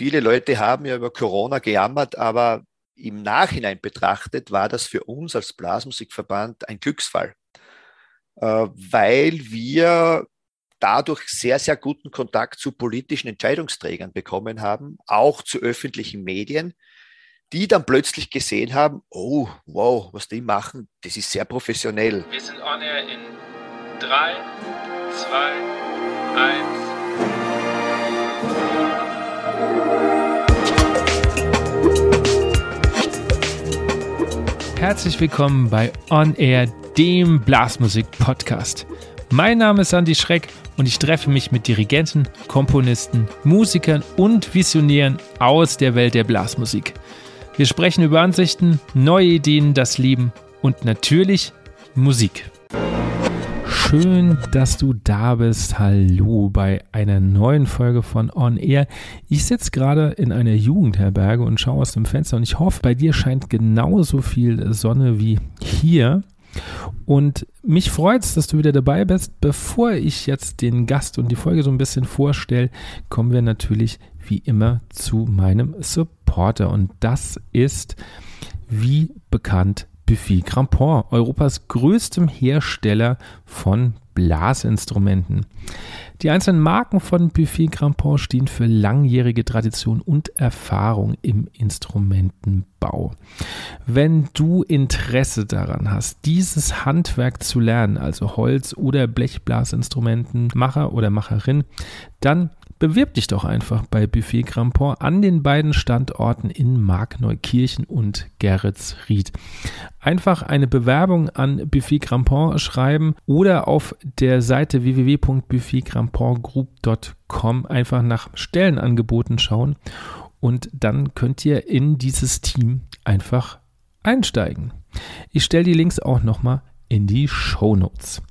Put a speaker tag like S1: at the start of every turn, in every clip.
S1: viele Leute haben ja über Corona gejammert, aber im Nachhinein betrachtet war das für uns als Blasmusikverband ein Glücksfall, äh, weil wir dadurch sehr, sehr guten Kontakt zu politischen Entscheidungsträgern bekommen haben, auch zu öffentlichen Medien, die dann plötzlich gesehen haben, oh, wow, was die machen, das ist sehr professionell.
S2: Wir sind on air in 3, 2, 1.
S3: Herzlich willkommen bei On Air, dem Blasmusik-Podcast. Mein Name ist Andy Schreck und ich treffe mich mit Dirigenten, Komponisten, Musikern und Visionären aus der Welt der Blasmusik. Wir sprechen über Ansichten, neue Ideen, das Leben und natürlich Musik. Schön, dass du da bist. Hallo bei einer neuen Folge von On Air. Ich sitze gerade in einer Jugendherberge und schaue aus dem Fenster und ich hoffe, bei dir scheint genauso viel Sonne wie hier. Und mich freut es, dass du wieder dabei bist. Bevor ich jetzt den Gast und die Folge so ein bisschen vorstelle, kommen wir natürlich wie immer zu meinem Supporter. Und das ist, wie bekannt, Buffy Crampon, Europas größtem Hersteller von Blasinstrumenten. Die einzelnen Marken von Buffet Crampon stehen für langjährige Tradition und Erfahrung im Instrumentenbau. Wenn du Interesse daran hast, dieses Handwerk zu lernen, also Holz- oder Blechblasinstrumentenmacher oder Macherin, dann Bewirb dich doch einfach bei Buffet Crampon an den beiden Standorten in Markneukirchen und Geretsried. Einfach eine Bewerbung an Buffet Crampon schreiben oder auf der Seite www.buffetcrampongroup.com einfach nach Stellenangeboten schauen und dann könnt ihr in dieses Team einfach einsteigen. Ich stelle die Links auch nochmal in die Show Notes.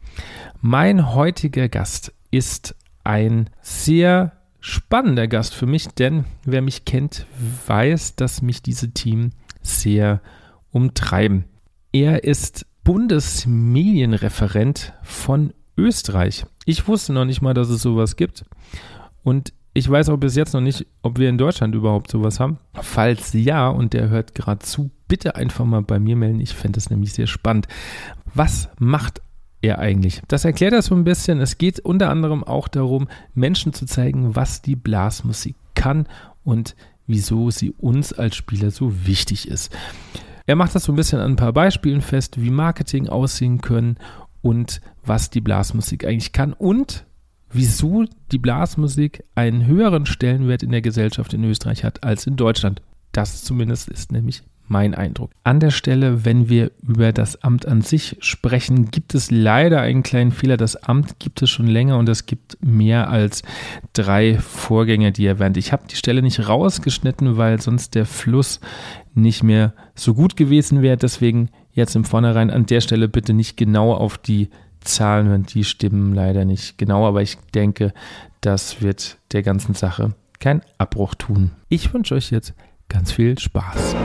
S3: Mein heutiger Gast ist ein sehr spannender Gast für mich, denn wer mich kennt, weiß, dass mich diese Team sehr umtreiben. Er ist Bundesmedienreferent von Österreich. Ich wusste noch nicht mal, dass es sowas gibt. Und ich weiß auch bis jetzt noch nicht, ob wir in Deutschland überhaupt sowas haben. Falls ja und der hört gerade zu, bitte einfach mal bei mir melden. Ich fände das nämlich sehr spannend. Was macht er eigentlich? Das erklärt er so ein bisschen. Es geht unter anderem auch darum, Menschen zu zeigen, was die Blasmusik kann und wieso sie uns als Spieler so wichtig ist. Er macht das so ein bisschen an ein paar Beispielen fest, wie Marketing aussehen können und was die Blasmusik eigentlich kann und wieso die Blasmusik einen höheren Stellenwert in der Gesellschaft in Österreich hat als in Deutschland. Das zumindest ist nämlich mein Eindruck. An der Stelle, wenn wir über das Amt an sich sprechen, gibt es leider einen kleinen Fehler. Das Amt gibt es schon länger und es gibt mehr als drei Vorgänger, die erwähnt. Ich habe die Stelle nicht rausgeschnitten, weil sonst der Fluss nicht mehr so gut gewesen wäre. Deswegen jetzt im Vornherein an der Stelle bitte nicht genau auf die Zahlen hören. Die stimmen leider nicht genau, aber ich denke, das wird der ganzen Sache keinen Abbruch tun. Ich wünsche euch jetzt ganz viel Spaß.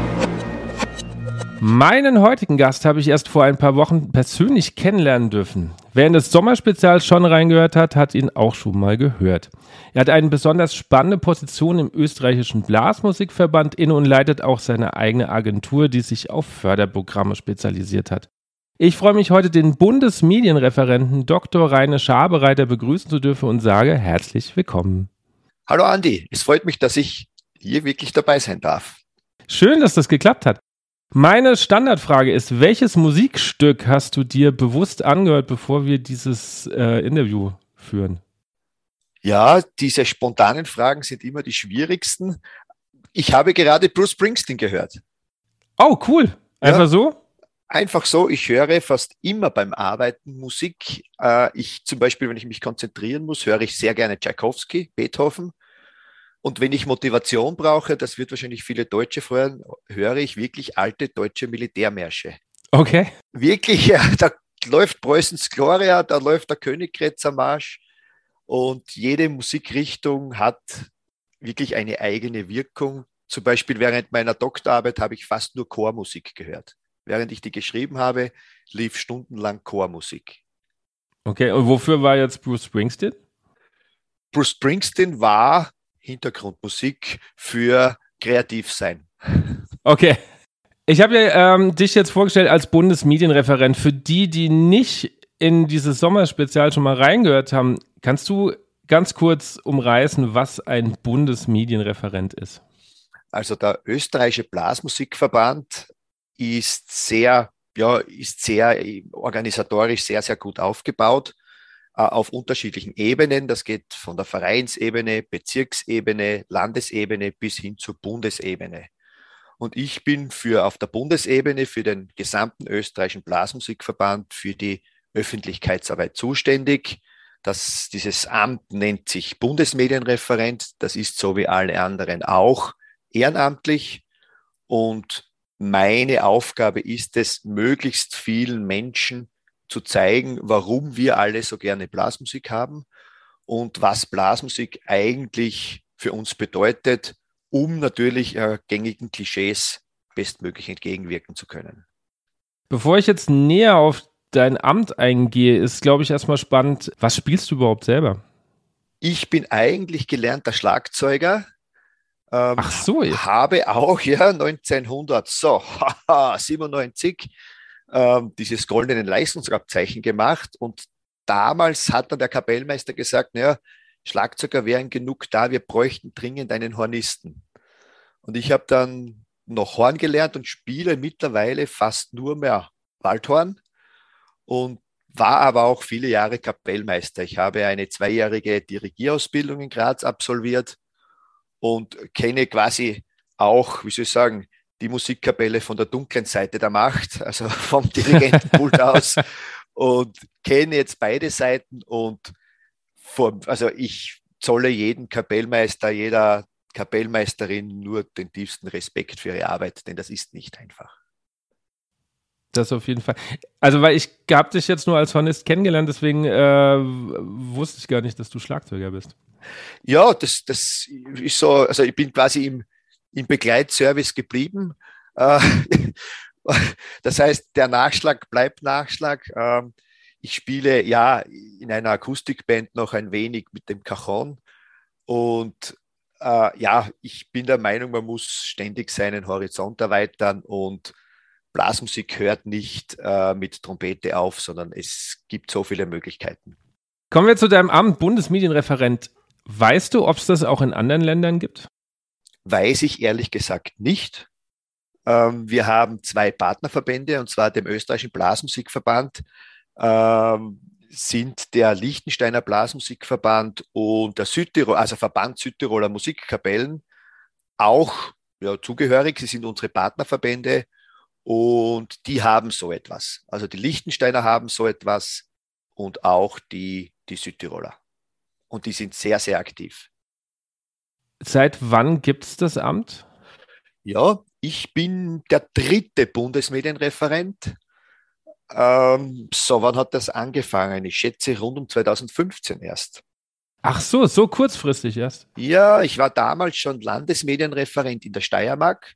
S3: Meinen heutigen Gast habe ich erst vor ein paar Wochen persönlich kennenlernen dürfen. Wer in das Sommerspezial schon reingehört hat, hat ihn auch schon mal gehört. Er hat eine besonders spannende Position im österreichischen Blasmusikverband inne und leitet auch seine eigene Agentur, die sich auf Förderprogramme spezialisiert hat. Ich freue mich heute, den Bundesmedienreferenten Dr. Raine Schabereiter begrüßen zu dürfen und sage herzlich willkommen.
S1: Hallo Andi, es freut mich, dass ich hier wirklich dabei sein darf.
S3: Schön, dass das geklappt hat. Meine Standardfrage ist, welches Musikstück hast du dir bewusst angehört, bevor wir dieses äh, Interview führen?
S1: Ja, diese spontanen Fragen sind immer die schwierigsten. Ich habe gerade Bruce Springsteen gehört.
S3: Oh, cool. Einfach ja, so?
S1: Einfach so. Ich höre fast immer beim Arbeiten Musik. Äh, ich zum Beispiel, wenn ich mich konzentrieren muss, höre ich sehr gerne Tchaikovsky, Beethoven. Und wenn ich Motivation brauche, das wird wahrscheinlich viele Deutsche freuen, höre ich wirklich alte deutsche Militärmärsche.
S3: Okay.
S1: Wirklich, ja, da läuft Preußens Gloria, da läuft der Königgrätzer Marsch und jede Musikrichtung hat wirklich eine eigene Wirkung. Zum Beispiel während meiner Doktorarbeit habe ich fast nur Chormusik gehört. Während ich die geschrieben habe, lief stundenlang Chormusik.
S3: Okay, und wofür war jetzt Bruce Springsteen?
S1: Bruce Springsteen war Hintergrundmusik für kreativ sein.
S3: Okay. Ich habe ja, ähm, dich jetzt vorgestellt als Bundesmedienreferent. Für die, die nicht in dieses Sommerspezial schon mal reingehört haben, kannst du ganz kurz umreißen, was ein Bundesmedienreferent ist?
S1: Also der österreichische Blasmusikverband ist sehr, ja, ist sehr organisatorisch sehr, sehr gut aufgebaut äh, auf unterschiedlichen Ebenen. Das geht von der Vereinsebene, Bezirksebene, Landesebene bis hin zur Bundesebene. Und ich bin für auf der Bundesebene für den gesamten österreichischen Blasmusikverband für die Öffentlichkeitsarbeit zuständig. Das, dieses Amt nennt sich Bundesmedienreferent. Das ist so wie alle anderen auch ehrenamtlich. Und meine Aufgabe ist es, möglichst vielen Menschen zu zeigen, warum wir alle so gerne Blasmusik haben und was Blasmusik eigentlich für uns bedeutet, um natürlich äh, gängigen Klischees bestmöglich entgegenwirken zu können.
S3: Bevor ich jetzt näher auf dein Amt eingehe, ist, glaube ich, erstmal spannend, was spielst du überhaupt selber?
S1: Ich bin eigentlich gelernter Schlagzeuger.
S3: Ähm, Ach so.
S1: Ja. Habe auch, ja, 1900, so, 97, ähm, dieses goldene Leistungsabzeichen gemacht und damals hat dann der Kapellmeister gesagt, naja, Schlagzeuger wären genug da, wir bräuchten dringend einen Hornisten. Und ich habe dann noch Horn gelernt und spiele mittlerweile fast nur mehr Waldhorn und war aber auch viele Jahre Kapellmeister. Ich habe eine zweijährige Dirigierausbildung in Graz absolviert und kenne quasi auch, wie soll ich sagen, die Musikkapelle von der dunklen Seite der Macht, also vom Dirigentenpult aus und kenne jetzt beide Seiten und vor, also ich zolle jedem Kapellmeister, jeder Kapellmeisterin nur den tiefsten Respekt für ihre Arbeit, denn das ist nicht einfach.
S3: Das auf jeden Fall. Also, weil ich habe dich jetzt nur als Hornist kennengelernt, deswegen äh, wusste ich gar nicht, dass du Schlagzeuger bist.
S1: Ja, das, das ist so, also ich bin quasi im, im Begleitservice geblieben. Äh, das heißt, der Nachschlag bleibt Nachschlag. Ähm, ich spiele ja in einer Akustikband noch ein wenig mit dem Cajon und äh, ja, ich bin der Meinung, man muss ständig seinen Horizont erweitern und Blasmusik hört nicht äh, mit Trompete auf, sondern es gibt so viele Möglichkeiten.
S3: Kommen wir zu deinem Amt Bundesmedienreferent. Weißt du, ob es das auch in anderen Ländern gibt?
S1: Weiß ich ehrlich gesagt nicht. Ähm, wir haben zwei Partnerverbände, und zwar dem österreichischen Blasmusikverband, ähm, sind der Liechtensteiner Blasmusikverband und der Südtirol, also Verband Südtiroler Musikkapellen, auch ja, zugehörig. Sie sind unsere Partnerverbände und die haben so etwas. Also die Liechtensteiner haben so etwas und auch die, die Südtiroler. Und die sind sehr, sehr aktiv.
S3: Seit wann gibt es das Amt?
S1: Ja, ich bin der dritte Bundesmedienreferent. Ähm, so, wann hat das angefangen? Ich schätze rund um 2015 erst.
S3: Ach so, so kurzfristig erst.
S1: Ja, ich war damals schon Landesmedienreferent in der Steiermark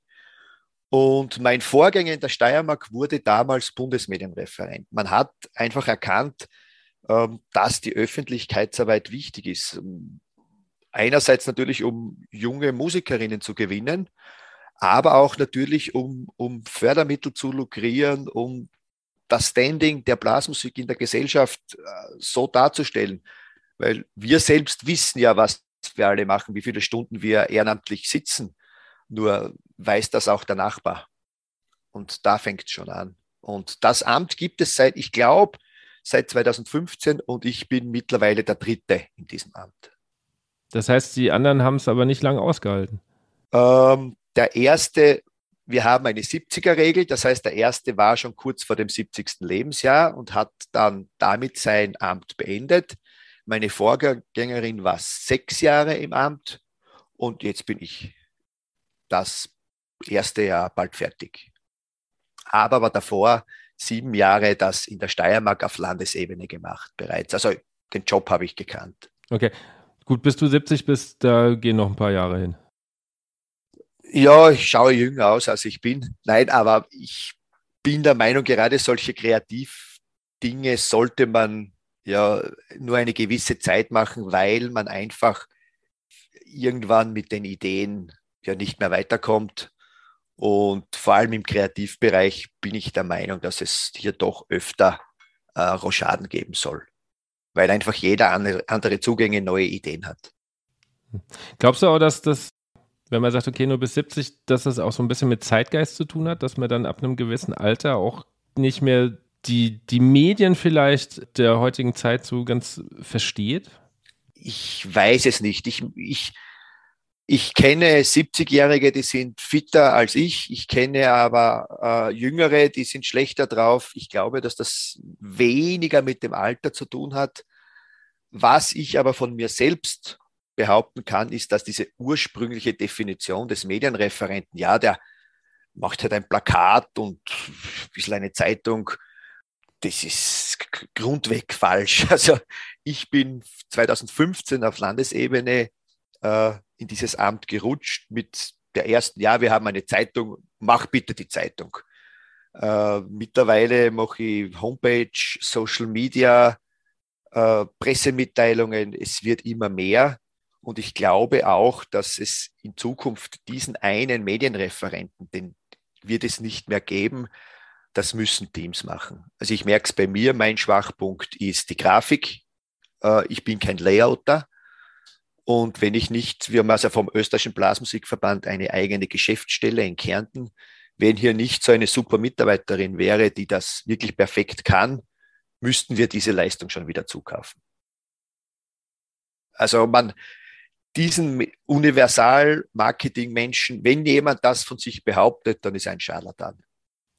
S1: und mein Vorgänger in der Steiermark wurde damals Bundesmedienreferent. Man hat einfach erkannt, ähm, dass die Öffentlichkeitsarbeit wichtig ist. Einerseits natürlich, um junge Musikerinnen zu gewinnen, aber auch natürlich, um, um Fördermittel zu lukrieren, um das Standing der Blasmusik in der Gesellschaft äh, so darzustellen. Weil wir selbst wissen ja, was wir alle machen, wie viele Stunden wir ehrenamtlich sitzen nur weiß das auch der Nachbar. Und da fängt es schon an. Und das Amt gibt es seit, ich glaube, seit 2015 und ich bin mittlerweile der Dritte in diesem Amt.
S3: Das heißt, die anderen haben es aber nicht lange ausgehalten.
S1: Ähm, der erste, wir haben eine 70er-Regel, das heißt, der erste war schon kurz vor dem 70. Lebensjahr und hat dann damit sein Amt beendet. Meine Vorgängerin war sechs Jahre im Amt und jetzt bin ich das erste Jahr bald fertig. Aber aber davor sieben Jahre das in der Steiermark auf Landesebene gemacht bereits. Also den Job habe ich gekannt.
S3: Okay, gut, bis du 70 bist, da gehen noch ein paar Jahre hin.
S1: Ja, ich schaue jünger aus, als ich bin. Nein, aber ich bin der Meinung, gerade solche Kreativdinge sollte man ja nur eine gewisse Zeit machen, weil man einfach irgendwann mit den Ideen ja nicht mehr weiterkommt. Und vor allem im Kreativbereich bin ich der Meinung, dass es hier doch öfter äh, Rochaden geben soll, weil einfach jeder andere, Zugänge, neue Ideen hat.
S3: Glaubst du auch, dass das, wenn man sagt, okay, nur bis 70, dass das auch so ein bisschen mit Zeitgeist zu tun hat, dass man dann ab einem gewissen Alter auch nicht mehr die, die Medien vielleicht der heutigen Zeit so ganz versteht?
S1: Ich weiß es nicht. Ich, ich, ich kenne 70-Jährige, die sind fitter als ich. Ich kenne aber äh, Jüngere, die sind schlechter drauf. Ich glaube, dass das weniger mit dem Alter zu tun hat. Was ich aber von mir selbst behaupten kann, ist, dass diese ursprüngliche Definition des Medienreferenten, ja, der macht halt ein Plakat und ein bisschen eine Zeitung, das ist grundweg falsch. Also ich bin 2015 auf Landesebene äh, in dieses Amt gerutscht mit der ersten, ja, wir haben eine Zeitung, mach bitte die Zeitung. Äh, mittlerweile mache ich Homepage, Social Media, äh, Pressemitteilungen, es wird immer mehr. Und ich glaube auch, dass es in Zukunft diesen einen Medienreferenten, den wird es nicht mehr geben. Das müssen Teams machen. Also ich merke es bei mir, mein Schwachpunkt ist die Grafik. Äh, ich bin kein Layouter. Und wenn ich nicht, wir haben also vom Österreichischen Blasmusikverband eine eigene Geschäftsstelle in Kärnten, wenn hier nicht so eine super Mitarbeiterin wäre, die das wirklich perfekt kann, müssten wir diese Leistung schon wieder zukaufen. Also man, diesen Universal-Marketing-Menschen, wenn jemand das von sich behauptet, dann ist er ein Scharlatan.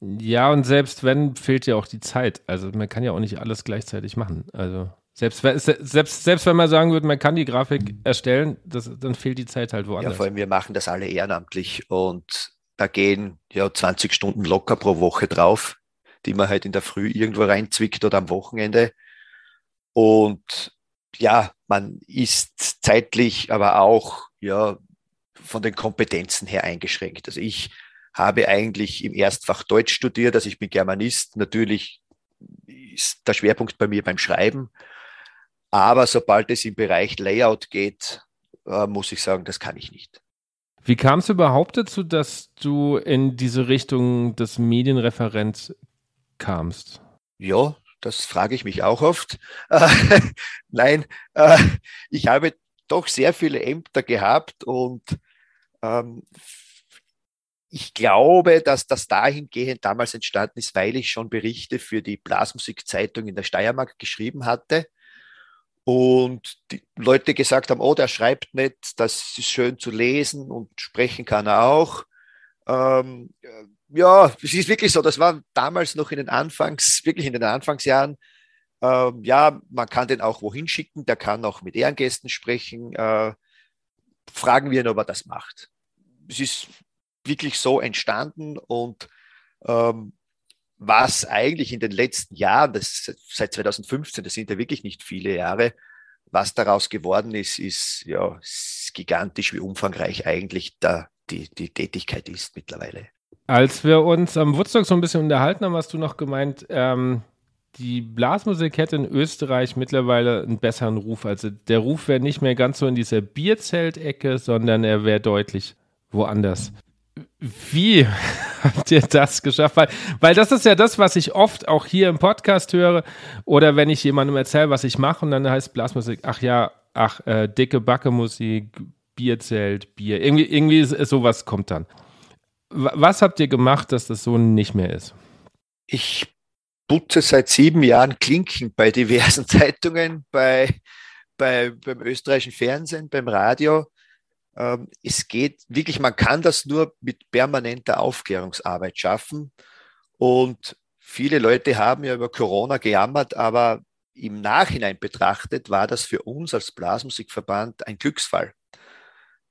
S3: Ja, und selbst wenn, fehlt ja auch die Zeit. Also man kann ja auch nicht alles gleichzeitig machen. Also selbst, selbst, selbst wenn man sagen würde, man kann die Grafik erstellen, das, dann fehlt die Zeit halt woanders.
S1: Ja, vor allem wir machen das alle ehrenamtlich und da gehen ja 20 Stunden locker pro Woche drauf, die man halt in der Früh irgendwo reinzwickt oder am Wochenende. Und ja, man ist zeitlich, aber auch ja, von den Kompetenzen her eingeschränkt. Also ich habe eigentlich im Erstfach Deutsch studiert, also ich bin Germanist. Natürlich ist der Schwerpunkt bei mir beim Schreiben. Aber sobald es im Bereich Layout geht, äh, muss ich sagen, das kann ich nicht.
S3: Wie kam es überhaupt dazu, dass du in diese Richtung des Medienreferents kamst?
S1: Ja, das frage ich mich auch oft. Äh, nein, äh, ich habe doch sehr viele Ämter gehabt und ähm, ich glaube, dass das dahingehend damals entstanden ist, weil ich schon Berichte für die Blasmusikzeitung in der Steiermark geschrieben hatte und die Leute gesagt haben, oh, der schreibt nicht, das ist schön zu lesen und sprechen kann er auch. Ähm, ja, es ist wirklich so, das war damals noch in den Anfangs, wirklich in den Anfangsjahren. Ähm, ja, man kann den auch wohin schicken, der kann auch mit Ehrengästen sprechen. Äh, fragen wir ihn, ob er das macht. Es ist wirklich so entstanden und ähm, was eigentlich in den letzten Jahren, das seit 2015, das sind ja wirklich nicht viele Jahre, was daraus geworden ist, ist ja ist gigantisch, wie umfangreich eigentlich da die, die Tätigkeit ist mittlerweile.
S3: Als wir uns am Woodstock so ein bisschen unterhalten haben, hast du noch gemeint, ähm, die Blasmusik hätte in Österreich mittlerweile einen besseren Ruf. Also der Ruf wäre nicht mehr ganz so in dieser Bierzeltecke, sondern er wäre deutlich woanders. Wie habt ihr das geschafft? Weil, weil das ist ja das, was ich oft auch hier im Podcast höre oder wenn ich jemandem erzähle, was ich mache und dann heißt Blasmusik, ach ja, ach, äh, dicke Backe-Musik, Bierzelt, Bier, irgendwie, irgendwie sowas kommt dann. Was habt ihr gemacht, dass das so nicht mehr ist?
S1: Ich putze seit sieben Jahren Klinken bei diversen Zeitungen, bei, bei, beim österreichischen Fernsehen, beim Radio. Ähm, es geht wirklich, man kann das nur mit permanenter Aufklärungsarbeit schaffen. Und viele Leute haben ja über Corona gejammert, aber im Nachhinein betrachtet war das für uns als Blasmusikverband ein Glücksfall,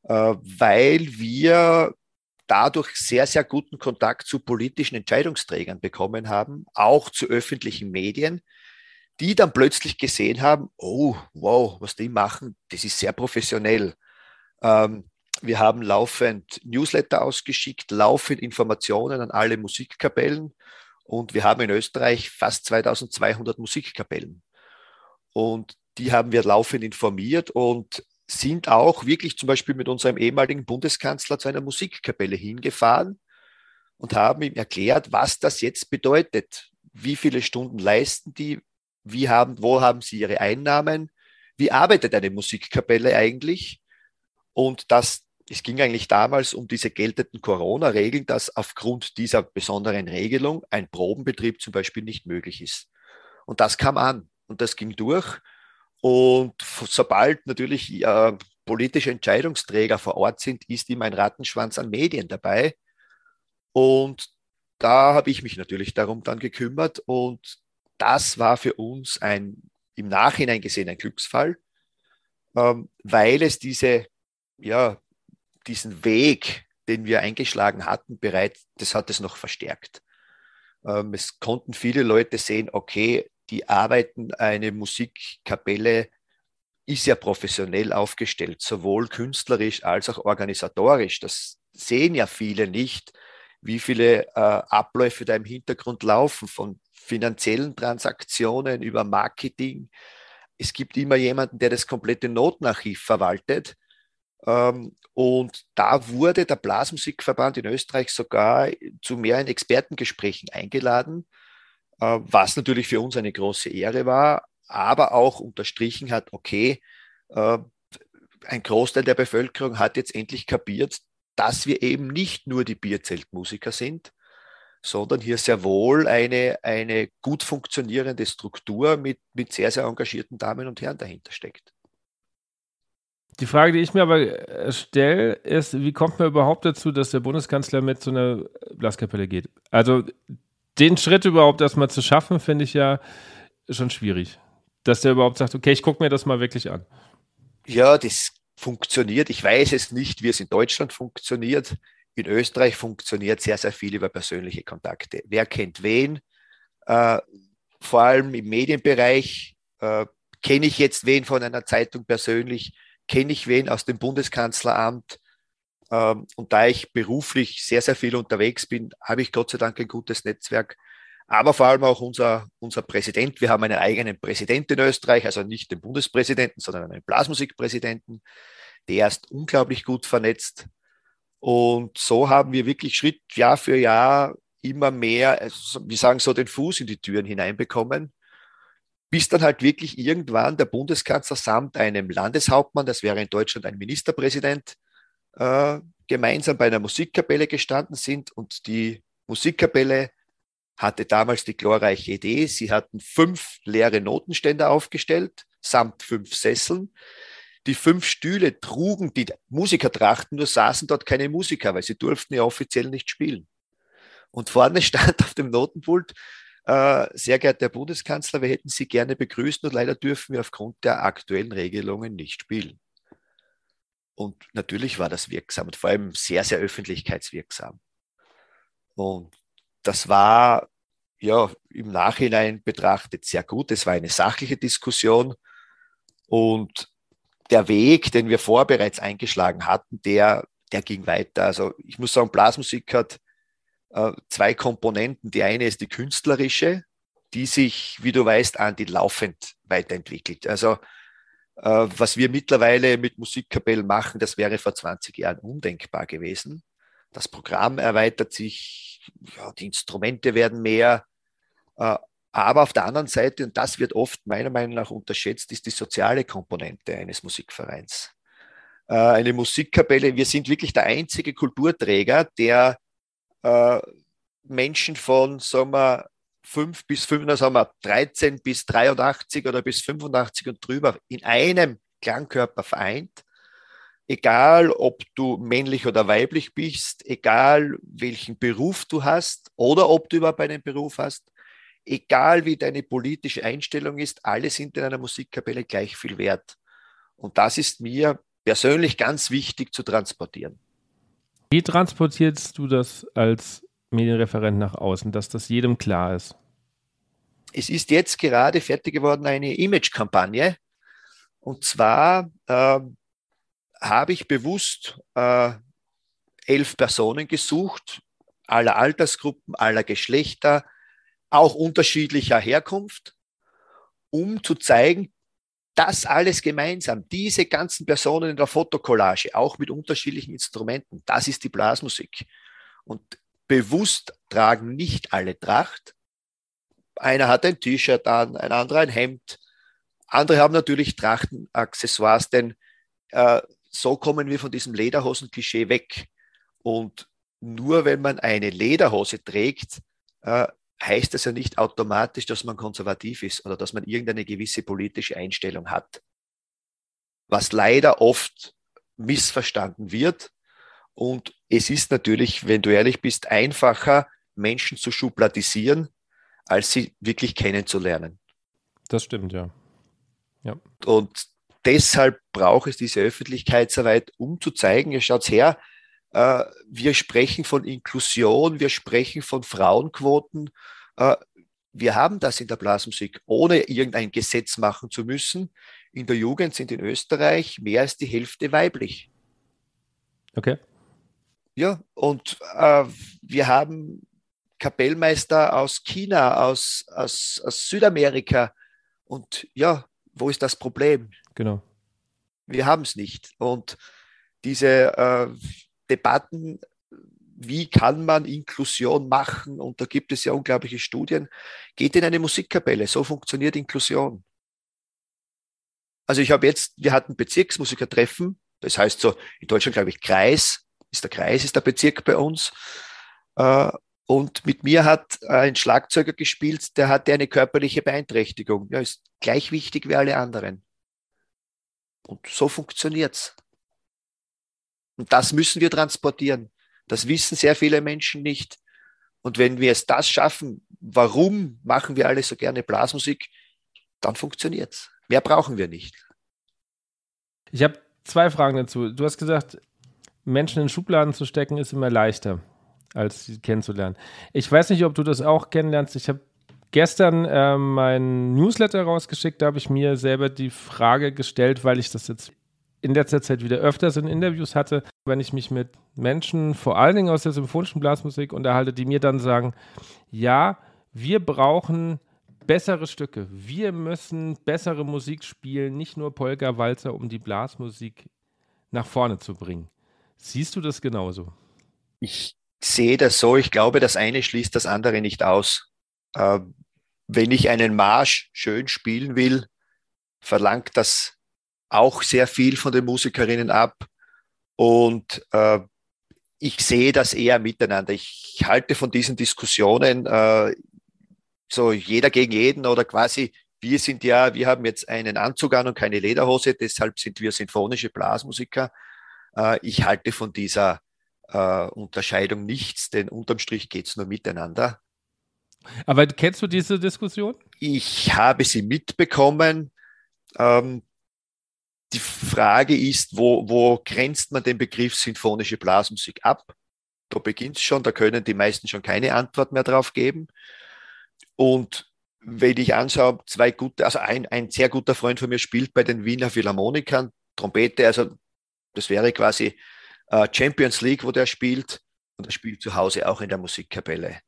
S1: äh, weil wir dadurch sehr, sehr guten Kontakt zu politischen Entscheidungsträgern bekommen haben, auch zu öffentlichen Medien, die dann plötzlich gesehen haben, oh, wow, was die machen, das ist sehr professionell. Ähm, wir haben laufend Newsletter ausgeschickt, laufend Informationen an alle Musikkapellen und wir haben in Österreich fast 2200 Musikkapellen. Und die haben wir laufend informiert und sind auch wirklich zum Beispiel mit unserem ehemaligen Bundeskanzler zu einer Musikkapelle hingefahren und haben ihm erklärt, was das jetzt bedeutet. Wie viele Stunden leisten die? Wie haben, wo haben sie ihre Einnahmen? Wie arbeitet eine Musikkapelle eigentlich? Und das, es ging eigentlich damals um diese geltenden Corona-Regeln, dass aufgrund dieser besonderen Regelung ein Probenbetrieb zum Beispiel nicht möglich ist. Und das kam an und das ging durch. Und sobald natürlich äh, politische Entscheidungsträger vor Ort sind, ist immer ein Rattenschwanz an Medien dabei. Und da habe ich mich natürlich darum dann gekümmert. Und das war für uns ein im Nachhinein gesehen ein Glücksfall, ähm, weil es diese, ja, diesen Weg, den wir eingeschlagen hatten, bereits, das hat es noch verstärkt. Ähm, es konnten viele Leute sehen, okay, die arbeiten, eine Musikkapelle ist ja professionell aufgestellt, sowohl künstlerisch als auch organisatorisch. Das sehen ja viele nicht, wie viele äh, Abläufe da im Hintergrund laufen, von finanziellen Transaktionen über Marketing. Es gibt immer jemanden, der das komplette Notenarchiv verwaltet. Ähm, und da wurde der Blasmusikverband in Österreich sogar zu mehreren Expertengesprächen eingeladen was natürlich für uns eine große Ehre war, aber auch unterstrichen hat, okay, äh, ein Großteil der Bevölkerung hat jetzt endlich kapiert, dass wir eben nicht nur die Bierzeltmusiker sind, sondern hier sehr wohl eine, eine gut funktionierende Struktur mit, mit sehr, sehr engagierten Damen und Herren dahinter steckt.
S3: Die Frage, die ich mir aber stelle, ist, wie kommt man überhaupt dazu, dass der Bundeskanzler mit so einer Blaskapelle geht? Also den Schritt überhaupt erstmal zu schaffen, finde ich ja schon schwierig. Dass der überhaupt sagt, okay, ich gucke mir das mal wirklich an.
S1: Ja, das funktioniert. Ich weiß es nicht, wie es in Deutschland funktioniert. In Österreich funktioniert sehr, sehr viel über persönliche Kontakte. Wer kennt wen? Äh, vor allem im Medienbereich äh, kenne ich jetzt wen von einer Zeitung persönlich, kenne ich wen aus dem Bundeskanzleramt, und da ich beruflich sehr, sehr viel unterwegs bin, habe ich Gott sei Dank ein gutes Netzwerk. Aber vor allem auch unser, unser Präsident. Wir haben einen eigenen Präsident in Österreich, also nicht den Bundespräsidenten, sondern einen Blasmusikpräsidenten. Der ist unglaublich gut vernetzt. Und so haben wir wirklich Schritt Jahr für Jahr immer mehr, also wir sagen so, den Fuß in die Türen hineinbekommen, bis dann halt wirklich irgendwann der Bundeskanzler samt einem Landeshauptmann, das wäre in Deutschland ein Ministerpräsident, äh, gemeinsam bei einer Musikkapelle gestanden sind und die Musikkapelle hatte damals die glorreiche Idee, sie hatten fünf leere Notenständer aufgestellt, samt fünf Sesseln. Die fünf Stühle trugen die Musikertrachten, nur saßen dort keine Musiker, weil sie durften ja offiziell nicht spielen. Und vorne stand auf dem Notenpult, äh, sehr geehrter Herr Bundeskanzler, wir hätten Sie gerne begrüßt und leider dürfen wir aufgrund der aktuellen Regelungen nicht spielen. Und natürlich war das wirksam und vor allem sehr, sehr öffentlichkeitswirksam. Und das war ja im Nachhinein betrachtet sehr gut. Es war eine sachliche Diskussion und der Weg, den wir vor bereits eingeschlagen hatten, der, der ging weiter. Also ich muss sagen, Blasmusik hat äh, zwei Komponenten. Die eine ist die künstlerische, die sich, wie du weißt, an die laufend weiterentwickelt. Also was wir mittlerweile mit Musikkapellen machen, das wäre vor 20 Jahren undenkbar gewesen. Das Programm erweitert sich, ja, die Instrumente werden mehr. Äh, aber auf der anderen Seite, und das wird oft meiner Meinung nach unterschätzt, ist die soziale Komponente eines Musikvereins. Äh, eine Musikkapelle, wir sind wirklich der einzige Kulturträger, der Menschen von, sagen wir, 5 bis 5, also haben wir 13 bis 83 oder bis 85 und drüber in einem Klangkörper vereint. Egal, ob du männlich oder weiblich bist, egal welchen Beruf du hast oder ob du überhaupt einen Beruf hast, egal wie deine politische Einstellung ist, alle sind in einer Musikkapelle gleich viel wert. Und das ist mir persönlich ganz wichtig zu transportieren.
S3: Wie transportierst du das als Medienreferent nach außen, dass das jedem klar ist?
S1: Es ist jetzt gerade fertig geworden eine Image-Kampagne. Und zwar äh, habe ich bewusst äh, elf Personen gesucht, aller Altersgruppen, aller Geschlechter, auch unterschiedlicher Herkunft, um zu zeigen, das alles gemeinsam, diese ganzen Personen in der Fotokollage, auch mit unterschiedlichen Instrumenten, das ist die Blasmusik. Und bewusst tragen nicht alle Tracht. Einer hat ein T-Shirt an, ein anderer ein Hemd. Andere haben natürlich Trachtenaccessoires, denn äh, so kommen wir von diesem Lederhosen-Klischee weg. Und nur wenn man eine Lederhose trägt, äh, heißt das ja nicht automatisch, dass man konservativ ist oder dass man irgendeine gewisse politische Einstellung hat. Was leider oft missverstanden wird. Und es ist natürlich, wenn du ehrlich bist, einfacher, Menschen zu schubladisieren, als sie wirklich kennenzulernen.
S3: Das stimmt, ja.
S1: ja. Und deshalb braucht es diese Öffentlichkeitsarbeit, um zu zeigen, ihr schaut her, äh, wir sprechen von Inklusion, wir sprechen von Frauenquoten. Äh, wir haben das in der Blasmusik, ohne irgendein Gesetz machen zu müssen. In der Jugend sind in Österreich mehr als die Hälfte weiblich.
S3: Okay.
S1: Ja, und äh, wir haben Kapellmeister aus China, aus, aus, aus Südamerika. Und ja, wo ist das Problem?
S3: Genau.
S1: Wir haben es nicht. Und diese äh, Debatten, wie kann man Inklusion machen? Und da gibt es ja unglaubliche Studien. Geht in eine Musikkapelle, so funktioniert Inklusion. Also ich habe jetzt, wir hatten Bezirksmusikertreffen, das heißt so in Deutschland glaube ich Kreis, ist der Kreis, ist der Bezirk bei uns. Äh, und mit mir hat ein Schlagzeuger gespielt, der hatte eine körperliche Beeinträchtigung. Ja, ist gleich wichtig wie alle anderen. Und so funktioniert's. Und das müssen wir transportieren. Das wissen sehr viele Menschen nicht. Und wenn wir es das schaffen, warum machen wir alle so gerne Blasmusik, dann funktioniert es. Mehr brauchen wir nicht.
S3: Ich habe zwei Fragen dazu. Du hast gesagt, Menschen in Schubladen zu stecken ist immer leichter, als sie kennenzulernen. Ich weiß nicht, ob du das auch kennenlernst. Ich habe gestern äh, mein Newsletter rausgeschickt. Da habe ich mir selber die Frage gestellt, weil ich das jetzt in letzter Zeit wieder öfters in Interviews hatte, wenn ich mich mit Menschen, vor allen Dingen aus der symphonischen Blasmusik, unterhalte, die mir dann sagen, ja, wir brauchen bessere Stücke. Wir müssen bessere Musik spielen, nicht nur Polka, Walzer, um die Blasmusik nach vorne zu bringen. Siehst du das genauso?
S1: Ich sehe das so. Ich glaube, das eine schließt das andere nicht aus. Äh, wenn ich einen Marsch schön spielen will, verlangt das auch sehr viel von den Musikerinnen ab. Und äh, ich sehe das eher miteinander. Ich halte von diesen Diskussionen äh, so jeder gegen jeden oder quasi wir sind ja, wir haben jetzt einen Anzug an und keine Lederhose, deshalb sind wir sinfonische Blasmusiker. Äh, ich halte von dieser äh, Unterscheidung nichts, denn unterm Strich geht's nur miteinander.
S3: Aber kennst du diese Diskussion?
S1: Ich habe sie mitbekommen. Ähm, die Frage ist, wo, wo grenzt man den Begriff sinfonische Blasmusik ab? Da beginnt es schon, da können die meisten schon keine Antwort mehr drauf geben. Und wenn ich anschaue, zwei gute, also ein, ein sehr guter Freund von mir spielt bei den Wiener Philharmonikern Trompete, also das wäre quasi äh, Champions League, wo der spielt, und er spielt zu Hause auch in der Musikkapelle.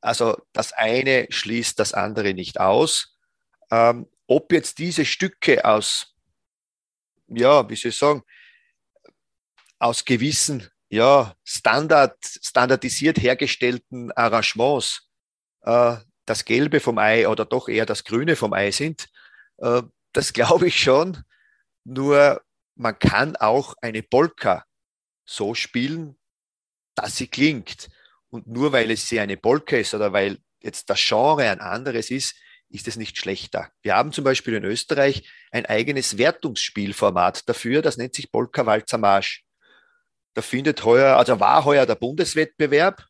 S1: Also das eine schließt das andere nicht aus. Ähm, ob jetzt diese Stücke aus ja, wie soll ich sagen, aus gewissen, ja, Standard, standardisiert hergestellten Arrangements äh, das Gelbe vom Ei oder doch eher das Grüne vom Ei sind. Äh, das glaube ich schon. Nur man kann auch eine Polka so spielen, dass sie klingt. Und nur weil es sie eine Polka ist oder weil jetzt das Genre ein anderes ist, ist es nicht schlechter. Wir haben zum Beispiel in Österreich ein eigenes Wertungsspielformat dafür, das nennt sich Polka Walzer Marsch. Da findet heuer, also war heuer der Bundeswettbewerb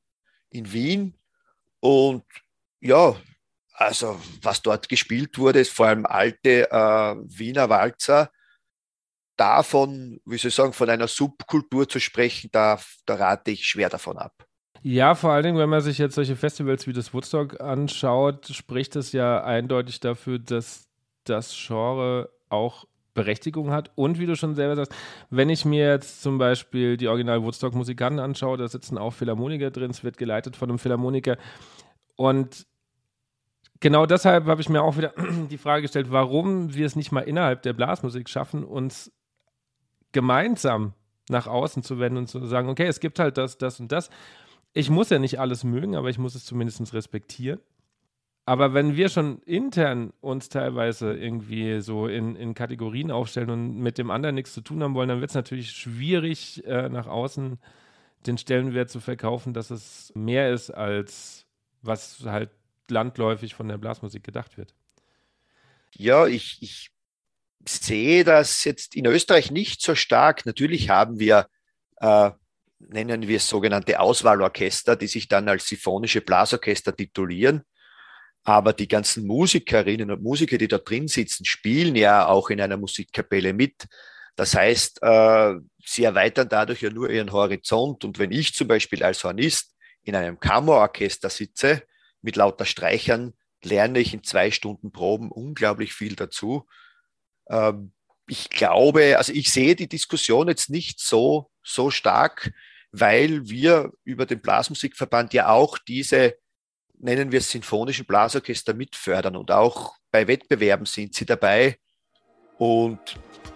S1: in Wien und ja, also was dort gespielt wurde, ist vor allem alte äh, Wiener Walzer. Davon, wie soll ich sagen, von einer Subkultur zu sprechen, da, da rate ich schwer davon ab.
S3: Ja, vor allen Dingen, wenn man sich jetzt solche Festivals wie das Woodstock anschaut, spricht es ja eindeutig dafür, dass das Genre auch Berechtigung hat. Und wie du schon selber sagst, wenn ich mir jetzt zum Beispiel die Original Woodstock-Musikanten anschaue, da sitzen auch Philharmoniker drin, es wird geleitet von einem Philharmoniker. Und genau deshalb habe ich mir auch wieder die Frage gestellt, warum wir es nicht mal innerhalb der Blasmusik schaffen, uns gemeinsam nach außen zu wenden und zu sagen, okay, es gibt halt das, das und das. Ich muss ja nicht alles mögen, aber ich muss es zumindest respektieren. Aber wenn wir schon intern uns teilweise irgendwie so in, in Kategorien aufstellen und mit dem anderen nichts zu tun haben wollen, dann wird es natürlich schwierig, äh, nach außen den Stellenwert zu verkaufen, dass es mehr ist, als was halt landläufig von der Blasmusik gedacht wird.
S1: Ja, ich, ich sehe das jetzt in Österreich nicht so stark. Natürlich haben wir, äh, nennen wir es sogenannte Auswahlorchester, die sich dann als symphonische Blasorchester titulieren. Aber die ganzen Musikerinnen und Musiker, die da drin sitzen, spielen ja auch in einer Musikkapelle mit. Das heißt, äh, sie erweitern dadurch ja nur ihren Horizont. Und wenn ich zum Beispiel als Hornist in einem Kammerorchester sitze, mit lauter Streichern, lerne ich in zwei Stunden Proben unglaublich viel dazu. Ähm, ich glaube, also ich sehe die Diskussion jetzt nicht so, so stark, weil wir über den Blasmusikverband ja auch diese nennen wir es sinfonischen Blasorchester mitfördern und auch bei Wettbewerben sind sie dabei. Und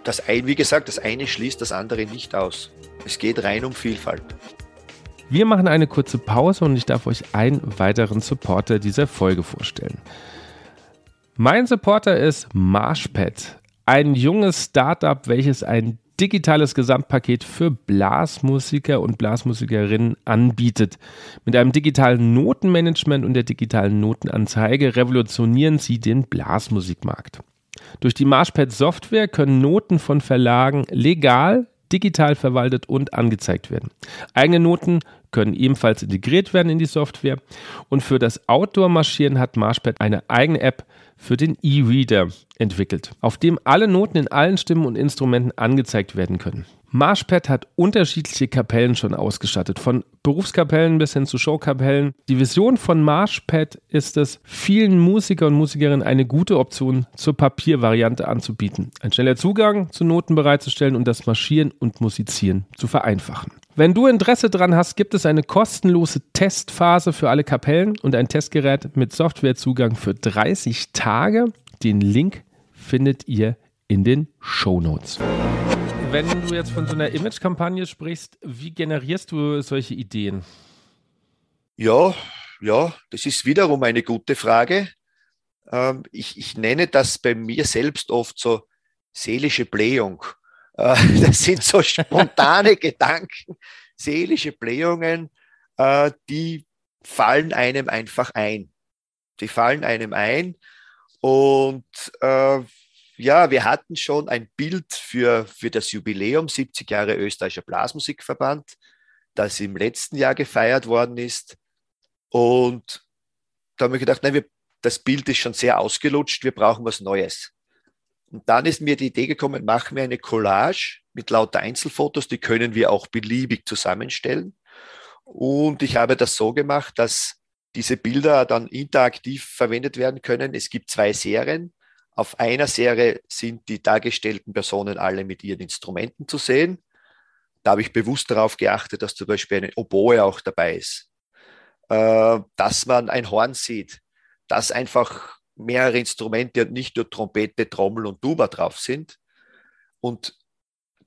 S1: das ein, wie gesagt, das eine schließt das andere nicht aus. Es geht rein um Vielfalt.
S3: Wir machen eine kurze Pause und ich darf euch einen weiteren Supporter dieser Folge vorstellen. Mein Supporter ist Marshpad, ein junges Startup, welches ein digitales Gesamtpaket für Blasmusiker und Blasmusikerinnen anbietet. Mit einem digitalen Notenmanagement und der digitalen Notenanzeige revolutionieren sie den Blasmusikmarkt. Durch die Marshpad-Software können Noten von Verlagen legal, digital verwaltet und angezeigt werden. Eigene Noten können ebenfalls integriert werden in die Software und für das Outdoor-Marschieren hat Marshpad eine eigene App für den E-Reader entwickelt, auf dem alle Noten in allen Stimmen und Instrumenten angezeigt werden können. Marshpad hat unterschiedliche Kapellen schon ausgestattet, von Berufskapellen bis hin zu Showkapellen. Die Vision von Marshpad ist es, vielen Musiker und Musikerinnen eine gute Option zur Papiervariante anzubieten, einen schneller Zugang zu Noten bereitzustellen und das Marschieren und Musizieren zu vereinfachen. Wenn du Interesse daran hast, gibt es eine kostenlose Testphase für alle Kapellen und ein Testgerät mit Softwarezugang für 30 Tage. Den Link findet ihr in den Show Notes. Wenn du jetzt von so einer Image-Kampagne sprichst, wie generierst du solche Ideen?
S1: Ja, ja, das ist wiederum eine gute Frage. Ähm, ich, ich nenne das bei mir selbst oft so seelische Blähung. Äh, das sind so spontane Gedanken, seelische Blähungen, äh, die fallen einem einfach ein. Die fallen einem ein. Und äh, ja, wir hatten schon ein Bild für, für das Jubiläum 70 Jahre österreichischer Blasmusikverband, das im letzten Jahr gefeiert worden ist. Und da haben wir gedacht, nein, wir, das Bild ist schon sehr ausgelutscht, wir brauchen was Neues. Und dann ist mir die Idee gekommen, machen wir eine Collage mit lauter Einzelfotos, die können wir auch beliebig zusammenstellen. Und ich habe das so gemacht, dass diese Bilder dann interaktiv verwendet werden können. Es gibt zwei Serien. Auf einer Serie sind die dargestellten Personen alle mit ihren Instrumenten zu sehen. Da habe ich bewusst darauf geachtet, dass zum Beispiel eine Oboe auch dabei ist. Äh, dass man ein Horn sieht, dass einfach mehrere Instrumente und nicht nur Trompete, Trommel und Tuba drauf sind. Und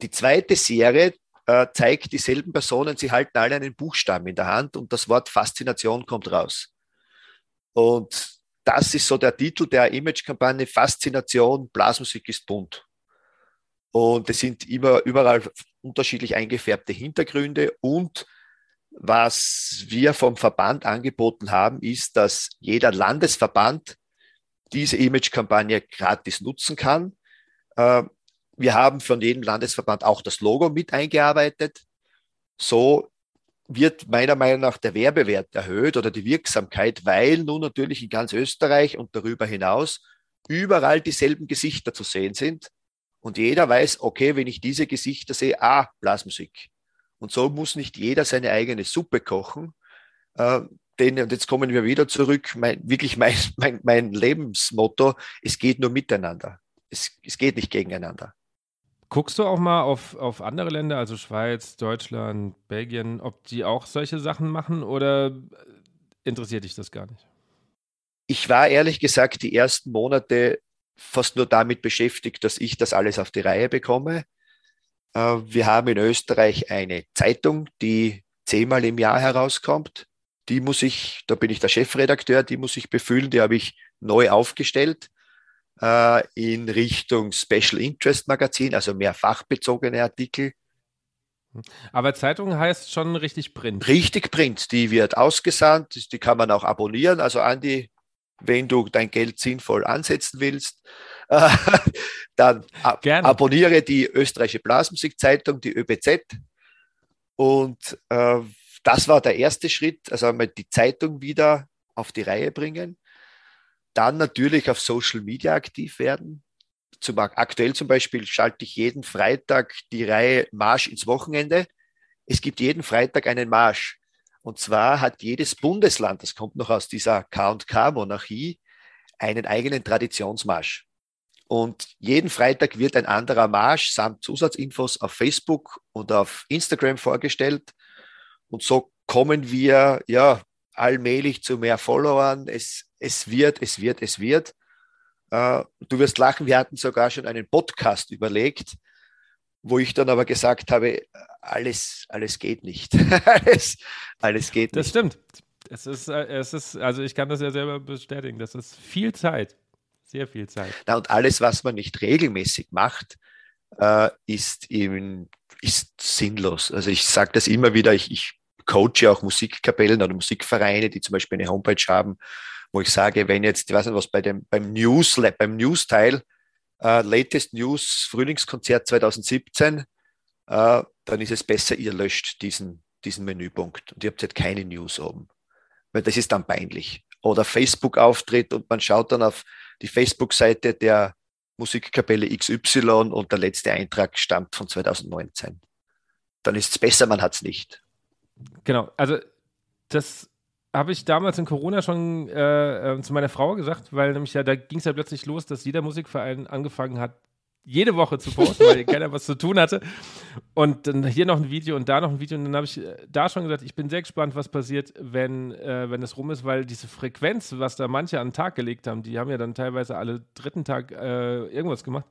S1: die zweite Serie äh, zeigt dieselben Personen, sie halten alle einen Buchstaben in der Hand und das Wort Faszination kommt raus. Und das ist so der Titel der Image-Kampagne, Faszination, Blasmusik ist bunt. Und es sind immer überall unterschiedlich eingefärbte Hintergründe und was wir vom Verband angeboten haben, ist, dass jeder Landesverband diese Image-Kampagne gratis nutzen kann. Äh, wir haben von jedem Landesverband auch das Logo mit eingearbeitet. So wird meiner Meinung nach der Werbewert erhöht oder die Wirksamkeit, weil nun natürlich in ganz Österreich und darüber hinaus überall dieselben Gesichter zu sehen sind. Und jeder weiß, okay, wenn ich diese Gesichter sehe, ah, Blasmusik. Und so muss nicht jeder seine eigene Suppe kochen, äh, denn, und jetzt kommen wir wieder zurück, mein, wirklich mein, mein, mein Lebensmotto, es geht nur miteinander. Es, es geht nicht gegeneinander.
S3: Guckst du auch mal auf, auf andere Länder, also Schweiz, Deutschland, Belgien, ob die auch solche Sachen machen oder interessiert dich das gar nicht?
S1: ich war ehrlich gesagt die ersten Monate fast nur damit beschäftigt, dass ich das alles auf die Reihe bekomme. Äh, wir haben in Österreich eine Zeitung, die zehnmal im Jahr herauskommt. Die muss ich, da bin ich der Chefredakteur, die muss ich befüllen, die habe ich neu aufgestellt äh, in Richtung Special Interest Magazin, also mehr fachbezogene Artikel.
S3: Aber Zeitung heißt schon richtig Print.
S1: Richtig Print, die wird ausgesandt, die kann man auch abonnieren. Also Andi, wenn du dein Geld sinnvoll ansetzen willst, äh, dann ab abonniere die österreichische Blasmusikzeitung, die ÖBZ. Und äh, das war der erste Schritt, also einmal die Zeitung wieder auf die Reihe bringen. Dann natürlich auf Social Media aktiv werden. Zum, aktuell zum Beispiel schalte ich jeden Freitag die Reihe Marsch ins Wochenende. Es gibt jeden Freitag einen Marsch. Und zwar hat jedes Bundesland, das kommt noch aus dieser K&K-Monarchie, einen eigenen Traditionsmarsch. Und jeden Freitag wird ein anderer Marsch samt Zusatzinfos auf Facebook und auf Instagram vorgestellt. Und so kommen wir ja allmählich zu mehr Followern. Es, es wird, es wird, es wird. Äh, du wirst lachen, wir hatten sogar schon einen Podcast überlegt, wo ich dann aber gesagt habe, alles, alles geht nicht. alles, alles geht
S3: das
S1: nicht.
S3: Das stimmt. Es ist, äh, es ist, also ich kann das ja selber bestätigen, das ist viel Zeit. Sehr viel Zeit.
S1: Na, und alles, was man nicht regelmäßig macht, äh, ist, eben, ist sinnlos. Also ich sage das immer wieder, ich, ich coache auch Musikkapellen oder Musikvereine, die zum Beispiel eine Homepage haben, wo ich sage, wenn jetzt, ich weiß nicht was, bei dem, beim News, beim News-Teil, äh, Latest News Frühlingskonzert 2017, äh, dann ist es besser, ihr löscht diesen, diesen Menüpunkt und ihr habt halt keine News oben. Weil das ist dann peinlich. Oder Facebook-Auftritt und man schaut dann auf die Facebook-Seite der Musikkapelle XY und der letzte Eintrag stammt von 2019. Dann ist es besser, man hat es nicht.
S3: Genau, also das habe ich damals in Corona schon äh, äh, zu meiner Frau gesagt, weil nämlich ja, da ging es ja plötzlich los, dass jeder Musikverein angefangen hat, jede Woche zu posten, weil keiner was zu tun hatte. Und dann hier noch ein Video und da noch ein Video. Und dann habe ich äh, da schon gesagt, ich bin sehr gespannt, was passiert, wenn, äh, wenn es rum ist, weil diese Frequenz, was da manche an den Tag gelegt haben, die haben ja dann teilweise alle dritten Tag äh, irgendwas gemacht,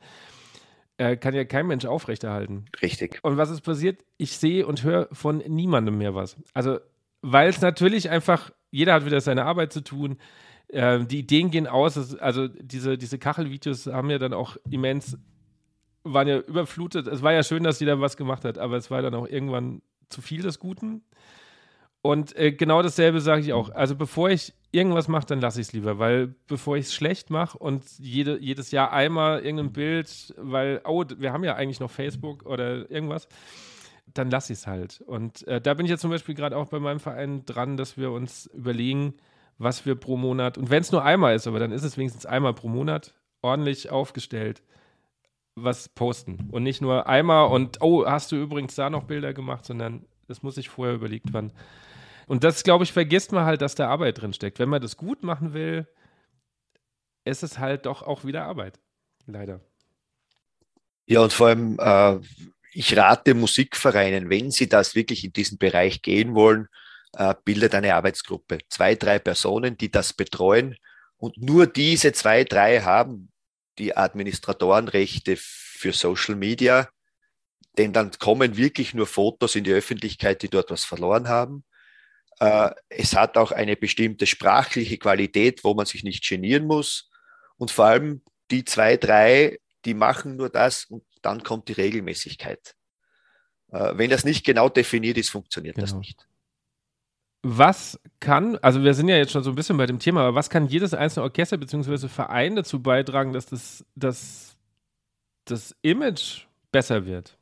S3: äh, kann ja kein Mensch aufrechterhalten.
S1: Richtig.
S3: Und was ist passiert? Ich sehe und höre von niemandem mehr was. Also, weil es natürlich einfach, jeder hat wieder seine Arbeit zu tun. Äh, die Ideen gehen aus. Also, diese, diese Kachelvideos haben ja dann auch immens waren ja überflutet. Es war ja schön, dass jeder was gemacht hat, aber es war dann auch irgendwann zu viel des Guten. Und äh, genau dasselbe sage ich auch. Also bevor ich irgendwas mache, dann lasse ich es lieber, weil bevor ich es schlecht mache und jede, jedes Jahr einmal irgendein Bild, weil, oh, wir haben ja eigentlich noch Facebook oder irgendwas, dann lasse ich es halt. Und äh, da bin ich jetzt zum Beispiel gerade auch bei meinem Verein dran, dass wir uns überlegen, was wir pro Monat, und wenn es nur einmal ist, aber dann ist es wenigstens einmal pro Monat ordentlich aufgestellt, was posten. Und nicht nur einmal und, oh, hast du übrigens da noch Bilder gemacht, sondern es muss sich vorher überlegt werden. Und das, glaube ich, vergisst man halt, dass da Arbeit drin steckt. Wenn man das gut machen will, ist es halt doch auch wieder Arbeit. Leider.
S1: Ja, und vor allem, äh, ich rate Musikvereinen, wenn sie das wirklich in diesen Bereich gehen wollen, äh, bildet eine Arbeitsgruppe. Zwei, drei Personen, die das betreuen. Und nur diese zwei, drei haben die Administratorenrechte für Social Media, denn dann kommen wirklich nur Fotos in die Öffentlichkeit, die dort was verloren haben. Äh, es hat auch eine bestimmte sprachliche Qualität, wo man sich nicht genieren muss. Und vor allem die zwei, drei, die machen nur das und dann kommt die Regelmäßigkeit. Äh, wenn das nicht genau definiert ist, funktioniert genau. das nicht
S3: was kann, also wir sind ja jetzt schon so ein bisschen bei dem Thema, aber was kann jedes einzelne Orchester bzw. Verein dazu beitragen, dass das, dass das Image besser wird?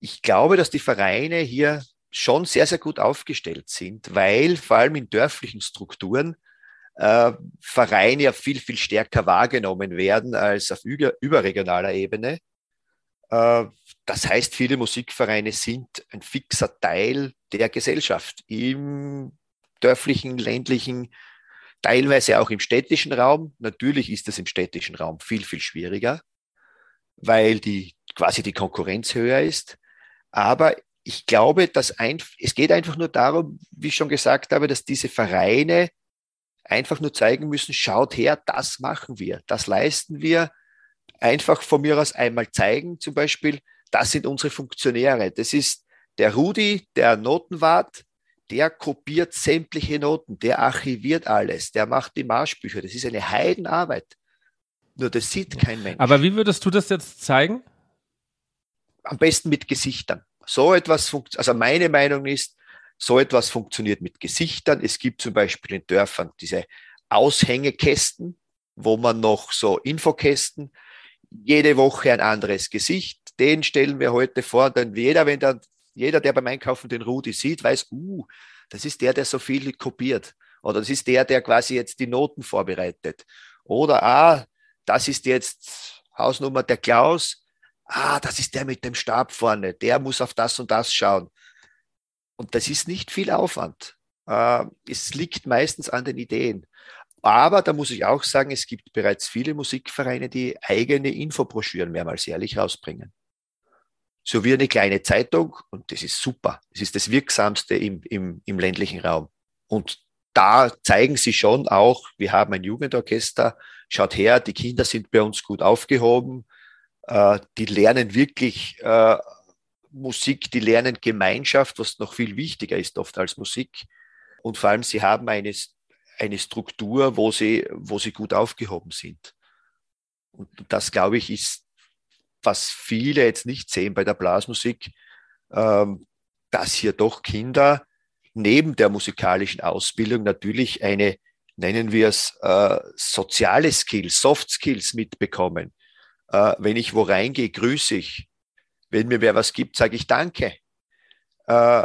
S1: Ich glaube, dass die Vereine hier schon sehr, sehr gut aufgestellt sind, weil vor allem in dörflichen Strukturen äh, Vereine ja viel, viel stärker wahrgenommen werden als auf über, überregionaler Ebene. Äh, das heißt, viele Musikvereine sind ein fixer Teil der Gesellschaft im dörflichen, ländlichen, teilweise auch im städtischen Raum. Natürlich ist es im städtischen Raum viel, viel schwieriger, weil die quasi die Konkurrenz höher ist. Aber ich glaube, dass ein, es geht einfach nur darum, wie ich schon gesagt habe, dass diese Vereine einfach nur zeigen müssen, schaut her, das machen wir, das leisten wir. Einfach von mir aus einmal zeigen, zum Beispiel, das sind unsere Funktionäre. Das ist der Rudi, der Notenwart, der kopiert sämtliche Noten, der archiviert alles, der macht die Marschbücher. Das ist eine Heidenarbeit. Nur das sieht kein Mensch.
S3: Aber wie würdest du das jetzt zeigen?
S1: Am besten mit Gesichtern. So etwas funktioniert, also meine Meinung ist, so etwas funktioniert mit Gesichtern. Es gibt zum Beispiel in Dörfern diese Aushängekästen, wo man noch so Infokästen, jede Woche ein anderes Gesicht. Den stellen wir heute vor, denn jeder, wenn dann, jeder, der beim Einkaufen den Rudi sieht, weiß, uh, das ist der, der so viel kopiert. Oder das ist der, der quasi jetzt die Noten vorbereitet. Oder, ah, das ist jetzt Hausnummer der Klaus. Ah, das ist der mit dem Stab vorne. Der muss auf das und das schauen. Und das ist nicht viel Aufwand. Äh, es liegt meistens an den Ideen. Aber da muss ich auch sagen, es gibt bereits viele Musikvereine, die eigene Infobroschüren mehrmals jährlich rausbringen. So wie eine kleine Zeitung und das ist super. Das ist das Wirksamste im, im, im ländlichen Raum. Und da zeigen sie schon auch, wir haben ein Jugendorchester, schaut her, die Kinder sind bei uns gut aufgehoben, äh, die lernen wirklich äh, Musik, die lernen Gemeinschaft, was noch viel wichtiger ist oft als Musik. Und vor allem, sie haben eine, eine Struktur, wo sie, wo sie gut aufgehoben sind. Und das, glaube ich, ist, was viele jetzt nicht sehen bei der Blasmusik, ähm, dass hier doch Kinder neben der musikalischen Ausbildung natürlich eine, nennen wir es, äh, soziale Skills, Soft Skills mitbekommen. Äh, wenn ich wo reingehe, grüße ich. Wenn mir wer was gibt, sage ich Danke. Äh,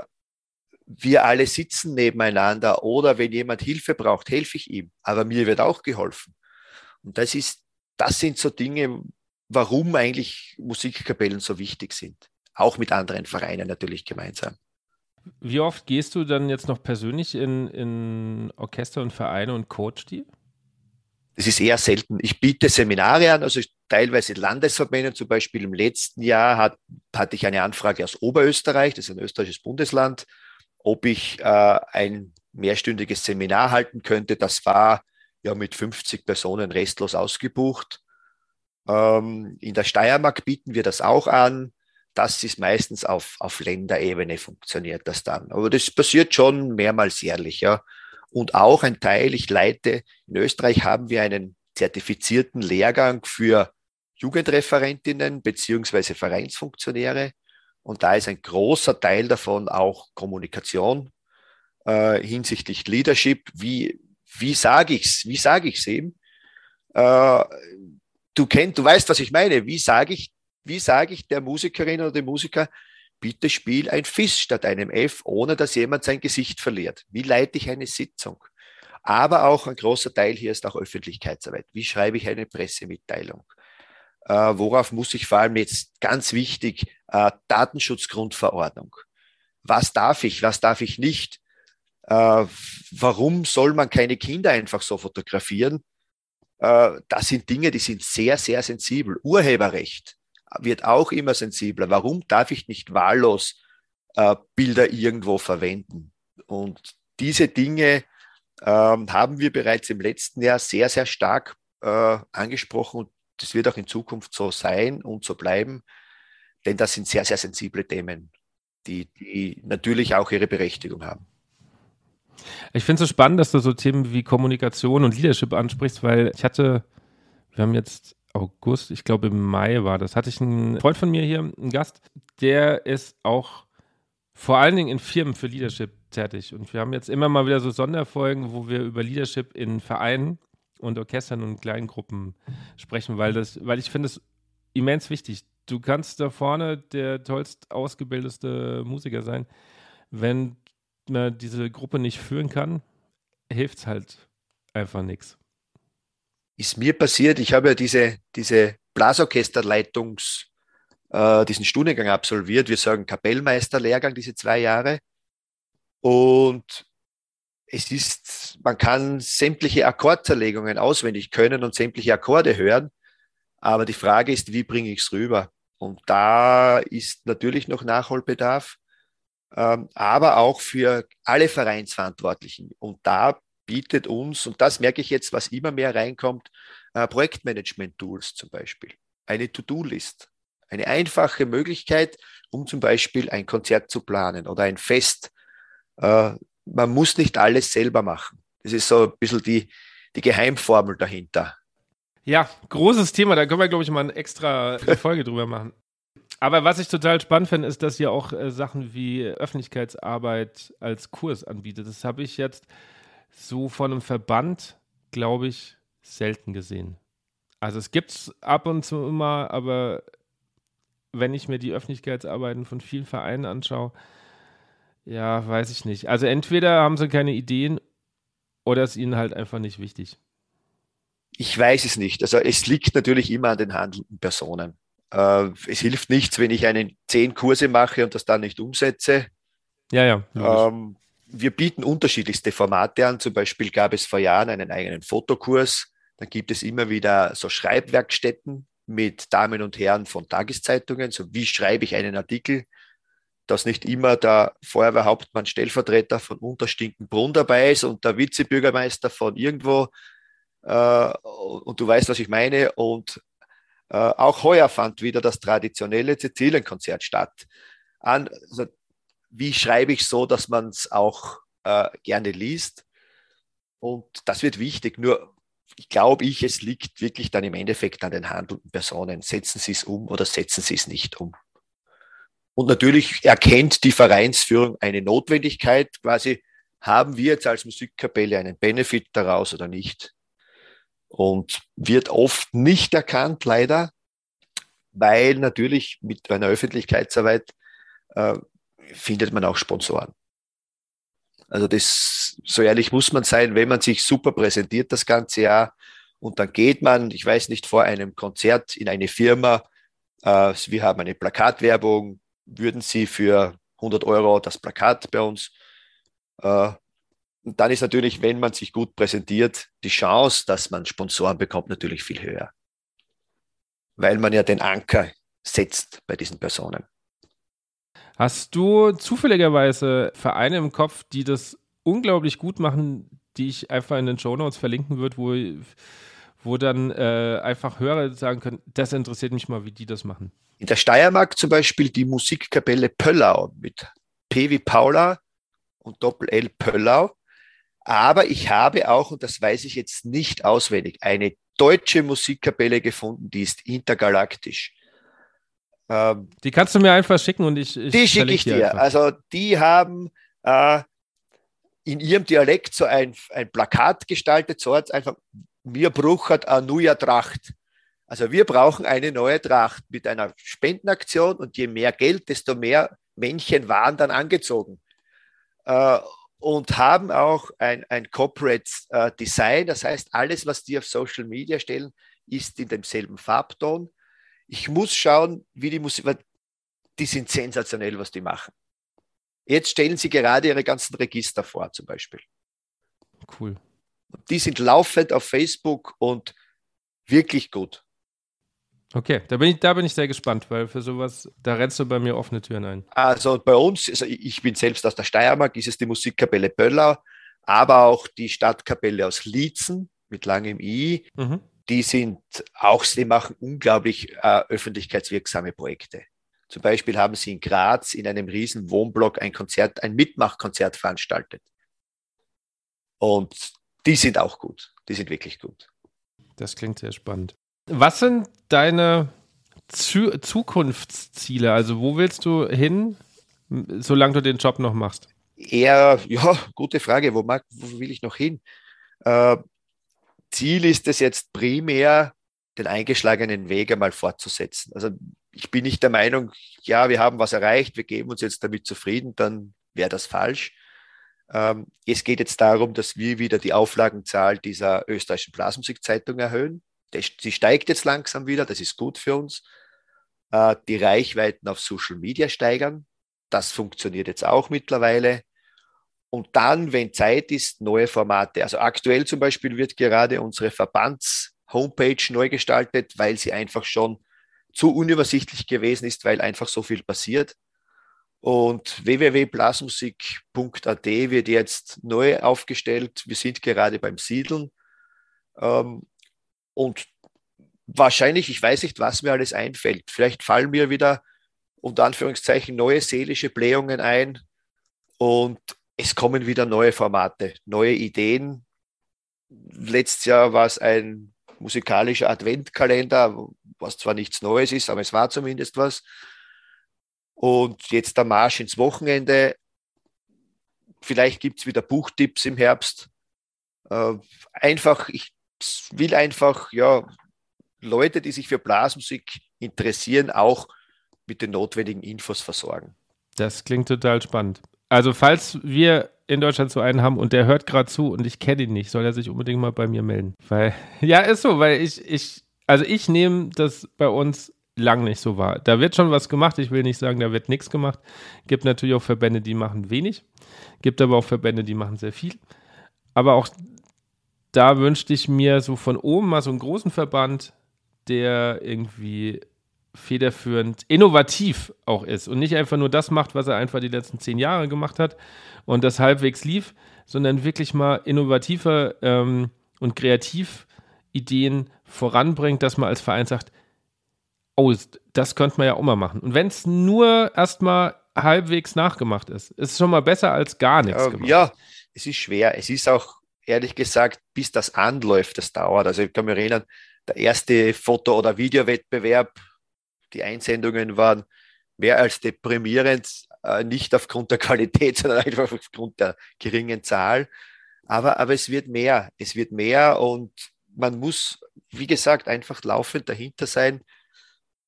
S1: wir alle sitzen nebeneinander oder wenn jemand Hilfe braucht, helfe ich ihm. Aber mir wird auch geholfen. Und das ist, das sind so Dinge, warum eigentlich Musikkapellen so wichtig sind. Auch mit anderen Vereinen natürlich gemeinsam.
S3: Wie oft gehst du dann jetzt noch persönlich in, in Orchester und Vereine und coach die?
S1: Das ist eher selten. Ich biete Seminare an, also teilweise Landesverbände. Zum Beispiel im letzten Jahr hat, hatte ich eine Anfrage aus Oberösterreich, das ist ein österreichisches Bundesland, ob ich äh, ein mehrstündiges Seminar halten könnte. Das war ja mit 50 Personen restlos ausgebucht. Ähm, in der Steiermark bieten wir das auch an. Das ist meistens auf, auf Länderebene funktioniert das dann. Aber das passiert schon mehrmals jährlich, ja. Und auch ein Teil, ich leite, in Österreich haben wir einen zertifizierten Lehrgang für Jugendreferentinnen beziehungsweise Vereinsfunktionäre. Und da ist ein großer Teil davon auch Kommunikation äh, hinsichtlich Leadership. Wie, wie sage ich's? Wie sage ich's eben? Äh, du kennst, du weißt, was ich meine. Wie sage ich, wie sage ich der Musikerin oder dem Musiker, bitte spiel ein Fis statt einem F, ohne dass jemand sein Gesicht verliert. Wie leite ich eine Sitzung? Aber auch ein großer Teil hier ist auch Öffentlichkeitsarbeit. Wie schreibe ich eine Pressemitteilung? Äh, worauf muss ich vor allem jetzt ganz wichtig, äh, Datenschutzgrundverordnung. Was darf ich, was darf ich nicht? Äh, warum soll man keine Kinder einfach so fotografieren? Äh, das sind Dinge, die sind sehr, sehr sensibel. Urheberrecht wird auch immer sensibler. Warum darf ich nicht wahllos äh, Bilder irgendwo verwenden? Und diese Dinge ähm, haben wir bereits im letzten Jahr sehr, sehr stark äh, angesprochen und das wird auch in Zukunft so sein und so bleiben, denn das sind sehr, sehr sensible Themen, die, die natürlich auch ihre Berechtigung haben.
S3: Ich finde es so spannend, dass du so Themen wie Kommunikation und Leadership ansprichst, weil ich hatte, wir haben jetzt August, ich glaube im Mai war das, hatte ich einen Freund von mir hier, einen Gast, der ist auch vor allen Dingen in Firmen für Leadership tätig. Und wir haben jetzt immer mal wieder so Sonderfolgen, wo wir über Leadership in Vereinen und Orchestern und Kleingruppen sprechen, weil das, weil ich finde es immens wichtig. Du kannst da vorne der tollst ausgebildetste Musiker sein. Wenn man diese Gruppe nicht führen kann, hilft es halt einfach nichts
S1: ist mir passiert, ich habe ja diese, diese Blasorchesterleitungs, äh, diesen Studiengang absolviert. Wir sagen Kapellmeisterlehrgang, diese zwei Jahre. Und es ist, man kann sämtliche Akkordzerlegungen auswendig können und sämtliche Akkorde hören. Aber die Frage ist, wie bringe ich es rüber? Und da ist natürlich noch Nachholbedarf, ähm, aber auch für alle Vereinsverantwortlichen. Und da bietet uns, und das merke ich jetzt, was immer mehr reinkommt, äh, Projektmanagement-Tools zum Beispiel, eine To-Do-List, eine einfache Möglichkeit, um zum Beispiel ein Konzert zu planen oder ein Fest. Äh, man muss nicht alles selber machen. Das ist so ein bisschen die, die Geheimformel dahinter.
S3: Ja, großes Thema, da können wir, glaube ich, mal eine extra Folge drüber machen. Aber was ich total spannend finde, ist, dass ihr auch äh, Sachen wie Öffentlichkeitsarbeit als Kurs anbietet. Das habe ich jetzt so von einem Verband, glaube ich, selten gesehen. Also es gibt es ab und zu immer, aber wenn ich mir die Öffentlichkeitsarbeiten von vielen Vereinen anschaue, ja, weiß ich nicht. Also entweder haben sie keine Ideen oder ist ihnen halt einfach nicht wichtig.
S1: Ich weiß es nicht. Also es liegt natürlich immer an den handelnden Personen. Äh, es hilft nichts, wenn ich einen zehn Kurse mache und das dann nicht umsetze.
S3: Ja, ja.
S1: Ähm, wir bieten unterschiedlichste Formate an. Zum Beispiel gab es vor Jahren einen eigenen Fotokurs. Dann gibt es immer wieder so Schreibwerkstätten mit Damen und Herren von Tageszeitungen. So wie schreibe ich einen Artikel, dass nicht immer der Feuerwehrhauptmann Stellvertreter von Unterstinkenbrunn dabei ist und der Vizebürgermeister von irgendwo. Äh, und du weißt, was ich meine. Und äh, auch heuer fand wieder das traditionelle Sizilienkonzert statt. An, also wie schreibe ich so, dass man es auch äh, gerne liest. Und das wird wichtig. Nur ich glaube ich, es liegt wirklich dann im Endeffekt an den handelnden Personen. Setzen sie es um oder setzen sie es nicht um. Und natürlich erkennt die Vereinsführung eine Notwendigkeit, quasi, haben wir jetzt als Musikkapelle einen Benefit daraus oder nicht? Und wird oft nicht erkannt, leider, weil natürlich mit einer Öffentlichkeitsarbeit äh, findet man auch Sponsoren. Also das, so ehrlich muss man sein, wenn man sich super präsentiert das ganze Jahr und dann geht man, ich weiß nicht, vor einem Konzert in eine Firma, äh, wir haben eine Plakatwerbung, würden Sie für 100 Euro das Plakat bei uns? Äh, und dann ist natürlich, wenn man sich gut präsentiert, die Chance, dass man Sponsoren bekommt, natürlich viel höher. Weil man ja den Anker setzt bei diesen Personen.
S3: Hast du zufälligerweise Vereine im Kopf, die das unglaublich gut machen, die ich einfach in den Show Notes verlinken würde, wo, wo dann äh, einfach Hörer sagen können, das interessiert mich mal, wie die das machen?
S1: In der Steiermark zum Beispiel die Musikkapelle Pöllau mit P wie Paula und Doppel-L Pöllau. Aber ich habe auch, und das weiß ich jetzt nicht auswendig, eine deutsche Musikkapelle gefunden, die ist intergalaktisch.
S3: Ähm, die kannst du mir einfach schicken und ich.
S1: ich die schicke ich dir. Einfach. Also die haben äh, in ihrem Dialekt so ein, ein Plakat gestaltet, so hat einfach, mir bruchert eine neue Tracht. Also wir brauchen eine neue Tracht mit einer Spendenaktion und je mehr Geld, desto mehr Männchen waren dann angezogen. Äh, und haben auch ein, ein Corporate äh, Design, das heißt, alles, was die auf Social Media stellen, ist in demselben Farbton ich muss schauen, wie die Musik, weil die sind sensationell, was die machen. Jetzt stellen sie gerade ihre ganzen Register vor, zum Beispiel.
S3: Cool.
S1: Die sind laufend auf Facebook und wirklich gut.
S3: Okay, da bin ich, da bin ich sehr gespannt, weil für sowas, da rennst du bei mir offene Türen ein.
S1: Also bei uns, also ich bin selbst aus der Steiermark, ist es die Musikkapelle Böllau, aber auch die Stadtkapelle aus Lietzen mit langem I. Mhm die sind auch, die machen unglaublich äh, öffentlichkeitswirksame Projekte. Zum Beispiel haben sie in Graz in einem riesen Wohnblock ein Konzert, ein Mitmachkonzert veranstaltet. Und die sind auch gut. Die sind wirklich gut.
S3: Das klingt sehr spannend. Was sind deine Zu Zukunftsziele? Also wo willst du hin, solange du den Job noch machst?
S1: Eher, ja, gute Frage. Wo, mag, wo will ich noch hin? Äh, Ziel ist es jetzt primär, den eingeschlagenen Weg einmal fortzusetzen. Also ich bin nicht der Meinung, ja, wir haben was erreicht, wir geben uns jetzt damit zufrieden, dann wäre das falsch. Ähm, es geht jetzt darum, dass wir wieder die Auflagenzahl dieser österreichischen Blasmusikzeitung erhöhen. Sie steigt jetzt langsam wieder, das ist gut für uns. Äh, die Reichweiten auf Social Media steigern, das funktioniert jetzt auch mittlerweile. Und dann, wenn Zeit ist, neue Formate. Also aktuell zum Beispiel wird gerade unsere Verbands-Homepage neu gestaltet, weil sie einfach schon zu unübersichtlich gewesen ist, weil einfach so viel passiert. Und www.blasmusik.at wird jetzt neu aufgestellt. Wir sind gerade beim Siedeln. Ähm, und wahrscheinlich, ich weiß nicht, was mir alles einfällt. Vielleicht fallen mir wieder unter Anführungszeichen neue seelische Blähungen ein und es kommen wieder neue Formate, neue Ideen. Letztes Jahr war es ein musikalischer Adventkalender, was zwar nichts Neues ist, aber es war zumindest was. Und jetzt der Marsch ins Wochenende. Vielleicht gibt es wieder Buchtipps im Herbst. Äh, einfach, ich will einfach, ja, Leute, die sich für Blasmusik interessieren, auch mit den notwendigen Infos versorgen.
S3: Das klingt total spannend. Also, falls wir in Deutschland so einen haben und der hört gerade zu und ich kenne ihn nicht, soll er sich unbedingt mal bei mir melden. Weil, ja, ist so, weil ich, ich, also ich nehme das bei uns lang nicht so wahr. Da wird schon was gemacht. Ich will nicht sagen, da wird nichts gemacht. Gibt natürlich auch Verbände, die machen wenig. Gibt aber auch Verbände, die machen sehr viel. Aber auch da wünschte ich mir so von oben mal so einen großen Verband, der irgendwie federführend, innovativ auch ist und nicht einfach nur das macht, was er einfach die letzten zehn Jahre gemacht hat und das halbwegs lief, sondern wirklich mal innovativer ähm, und kreativ Ideen voranbringt, dass man als Verein sagt, oh, das könnte man ja auch mal machen. Und wenn es nur erstmal halbwegs nachgemacht ist, ist es schon mal besser als gar nichts
S1: ja, gemacht. Ja, es ist schwer. Es ist auch, ehrlich gesagt, bis das anläuft, das dauert. Also ich kann mich erinnern, der erste Foto- oder Videowettbewerb, die Einsendungen waren mehr als deprimierend, äh, nicht aufgrund der Qualität, sondern einfach aufgrund der geringen Zahl. Aber, aber es wird mehr, es wird mehr und man muss, wie gesagt, einfach laufend dahinter sein,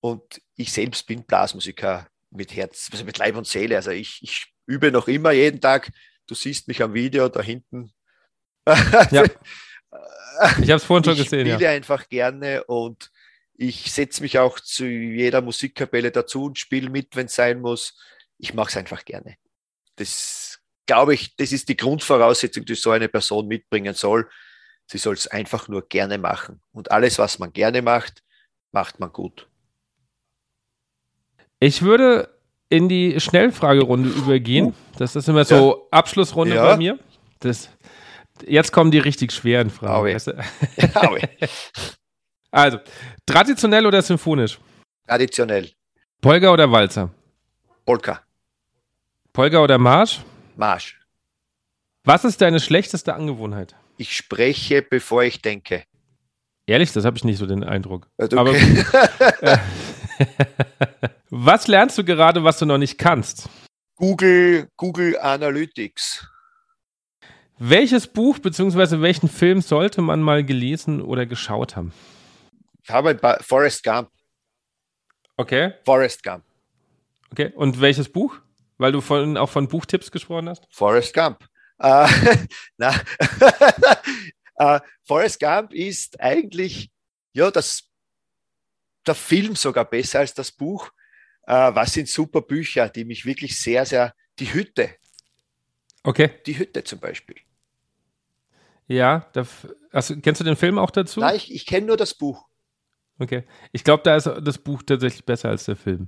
S1: und ich selbst bin Blasmusiker mit Herz, also mit Leib und Seele. Also ich, ich übe noch immer jeden Tag. Du siehst mich am Video da hinten.
S3: Ja. Ich habe es vorhin schon gesehen.
S1: Ich spiele ja. einfach gerne und ich setze mich auch zu jeder Musikkapelle dazu und spiele mit, wenn es sein muss. Ich mache es einfach gerne. Das glaube ich, das ist die Grundvoraussetzung, die so eine Person mitbringen soll. Sie soll es einfach nur gerne machen. Und alles, was man gerne macht, macht man gut.
S3: Ich würde in die Schnellfragerunde übergehen. Das ist immer so ja. Abschlussrunde ja. bei mir. Das, jetzt kommen die richtig schweren Fragen. Weißt du? also, traditionell oder symphonisch?
S1: Traditionell.
S3: Polka oder Walzer?
S1: Polka.
S3: Polka oder Marsch?
S1: Marsch.
S3: Was ist deine schlechteste Angewohnheit?
S1: Ich spreche, bevor ich denke.
S3: Ehrlich, das habe ich nicht so den Eindruck.
S1: Okay.
S3: Aber äh, was lernst du gerade, was du noch nicht kannst?
S1: Google, Google Analytics.
S3: Welches Buch bzw. welchen Film sollte man mal gelesen oder geschaut haben?
S1: Ich habe Forrest Gump.
S3: Okay.
S1: Forrest Gump.
S3: Okay. Und welches Buch? Weil du von, auch von Buchtipps gesprochen hast?
S1: Forrest Gump. Uh, na, uh, Forrest Gump ist eigentlich ja das der Film sogar besser als das Buch. Äh, was sind super Bücher, die mich wirklich sehr, sehr. Die Hütte.
S3: Okay.
S1: Die Hütte zum Beispiel.
S3: Ja, da, also, kennst du den Film auch dazu?
S1: Nein, ich, ich kenne nur das Buch.
S3: Okay. Ich glaube, da ist das Buch tatsächlich besser als der Film.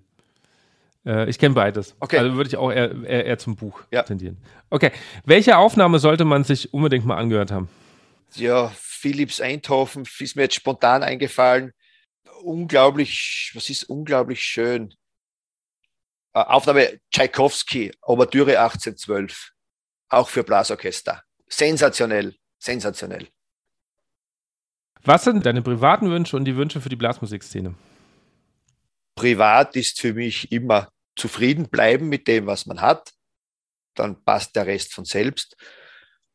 S3: Äh, ich kenne beides.
S1: Okay.
S3: Also würde ich auch eher, eher, eher zum Buch ja. tendieren. Okay. Welche Aufnahme sollte man sich unbedingt mal angehört haben?
S1: Ja, Philips Eindhoven ist mir jetzt spontan eingefallen unglaublich, was ist unglaublich schön. Äh, Aufnahme Tchaikovsky, Ouvertüre 1812, auch für Blasorchester. Sensationell, sensationell.
S3: Was sind deine privaten Wünsche und die Wünsche für die Blasmusikszene?
S1: Privat ist für mich immer zufrieden bleiben mit dem, was man hat. Dann passt der Rest von selbst.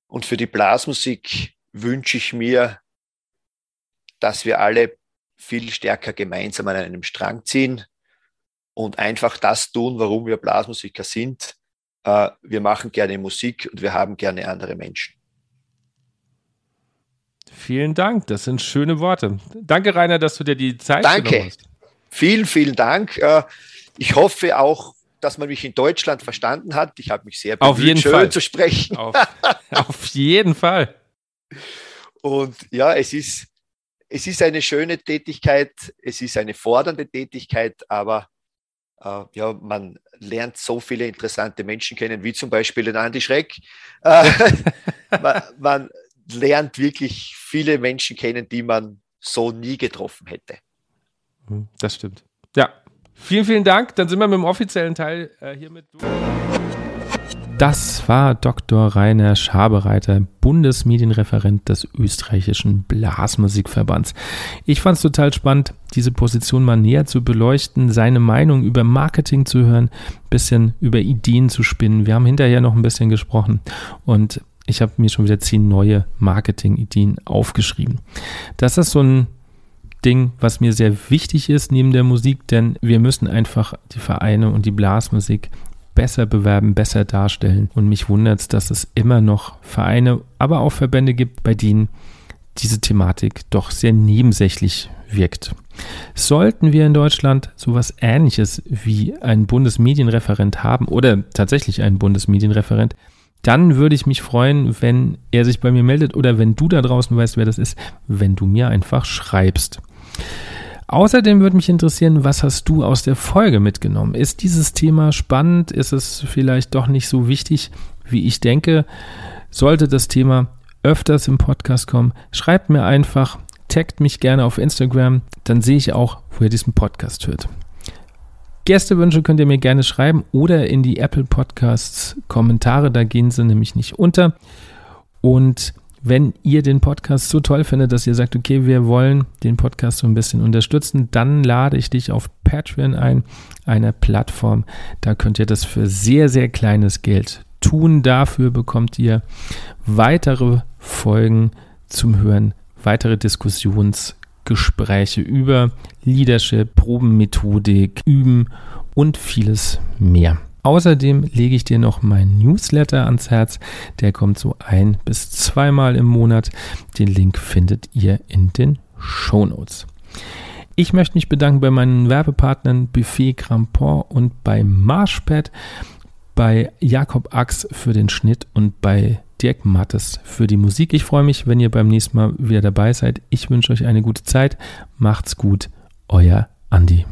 S1: Und für die Blasmusik wünsche ich mir, dass wir alle viel stärker gemeinsam an einem Strang ziehen und einfach das tun, warum wir Blasmusiker sind. Äh, wir machen gerne Musik und wir haben gerne andere Menschen.
S3: Vielen Dank, das sind schöne Worte. Danke, Rainer, dass du dir die Zeit
S1: Danke. genommen hast. Vielen, vielen Dank. Äh, ich hoffe auch, dass man mich in Deutschland verstanden hat. Ich habe mich sehr
S3: bemüht, auf jeden
S1: schön
S3: Fall.
S1: zu sprechen.
S3: Auf, auf jeden Fall.
S1: Und ja, es ist, es ist eine schöne Tätigkeit, es ist eine fordernde Tätigkeit, aber Äh, ja, man lernt so viele interessante Menschen kennen, wie zum Beispiel den Andi Schreck. Äh, man, man lernt wirklich viele Menschen kennen, die man so nie getroffen hätte.
S3: Hm, das stimmt. Ja, vielen, vielen Dank. Dann sind wir mit dem offiziellen Teil äh, hiermit durch. Das war Dr. Rainer Schabereiter, Bundesmedienreferent des österreichischen Blasmusikverbands. Ich fand es total spannend, diese Position mal näher zu beleuchten, seine Meinung über Marketing zu hören, ein bisschen über Ideen zu spinnen. Wir haben hinterher noch ein bisschen gesprochen und ich habe mir schon wieder zehn neue Marketing-Ideen aufgeschrieben. Das ist so ein Ding, was mir sehr wichtig ist neben der Musik, denn wir müssen einfach die Vereine und die Blasmusik besser bewerben, besser darstellen. Und mich wundert es, dass es immer noch Vereine, aber auch Verbände gibt, bei denen diese Thematik doch sehr nebensächlich wirkt. Sollten wir in Deutschland sowas ähnliches wie einen Bundesmedienreferent haben oder tatsächlich einen Bundesmedienreferent, dann würde ich mich freuen, wenn er sich bei mir meldet oder wenn du da draußen weißt, wer das ist, wenn du mir einfach schreibst. Außerdem würde mich interessieren, was hast du aus der Folge mitgenommen? Ist dieses Thema spannend? Ist es vielleicht doch nicht so wichtig, wie ich denke? Sollte das Thema öfters im Podcast kommen, schreibt mir einfach, taggt mich gerne auf Instagram, dann sehe ich auch, wo ihr diesen Podcast hört. Gästewünsche könnt ihr mir gerne schreiben oder in die Apple Podcasts Kommentare, da gehen sie nämlich nicht unter. Und wenn ihr den Podcast so toll findet, dass ihr sagt, okay, wir wollen den Podcast so ein bisschen unterstützen, dann lade ich dich auf Patreon ein, einer Plattform. Da könnt ihr das für sehr, sehr kleines Geld tun. Dafür bekommt ihr weitere Folgen zum Hören, weitere Diskussionsgespräche über Leadership, Probenmethodik, Üben und vieles mehr. Außerdem lege ich dir noch meinen Newsletter ans Herz. Der kommt so ein bis zweimal im Monat. Den Link findet ihr in den Show Notes. Ich möchte mich bedanken bei meinen Werbepartnern Buffet Crampon und bei Marshpad, bei Jakob Ax für den Schnitt und bei Dirk Mattes für die Musik. Ich freue mich, wenn ihr beim nächsten Mal wieder dabei seid. Ich wünsche euch eine gute Zeit. Macht's gut. Euer Andi.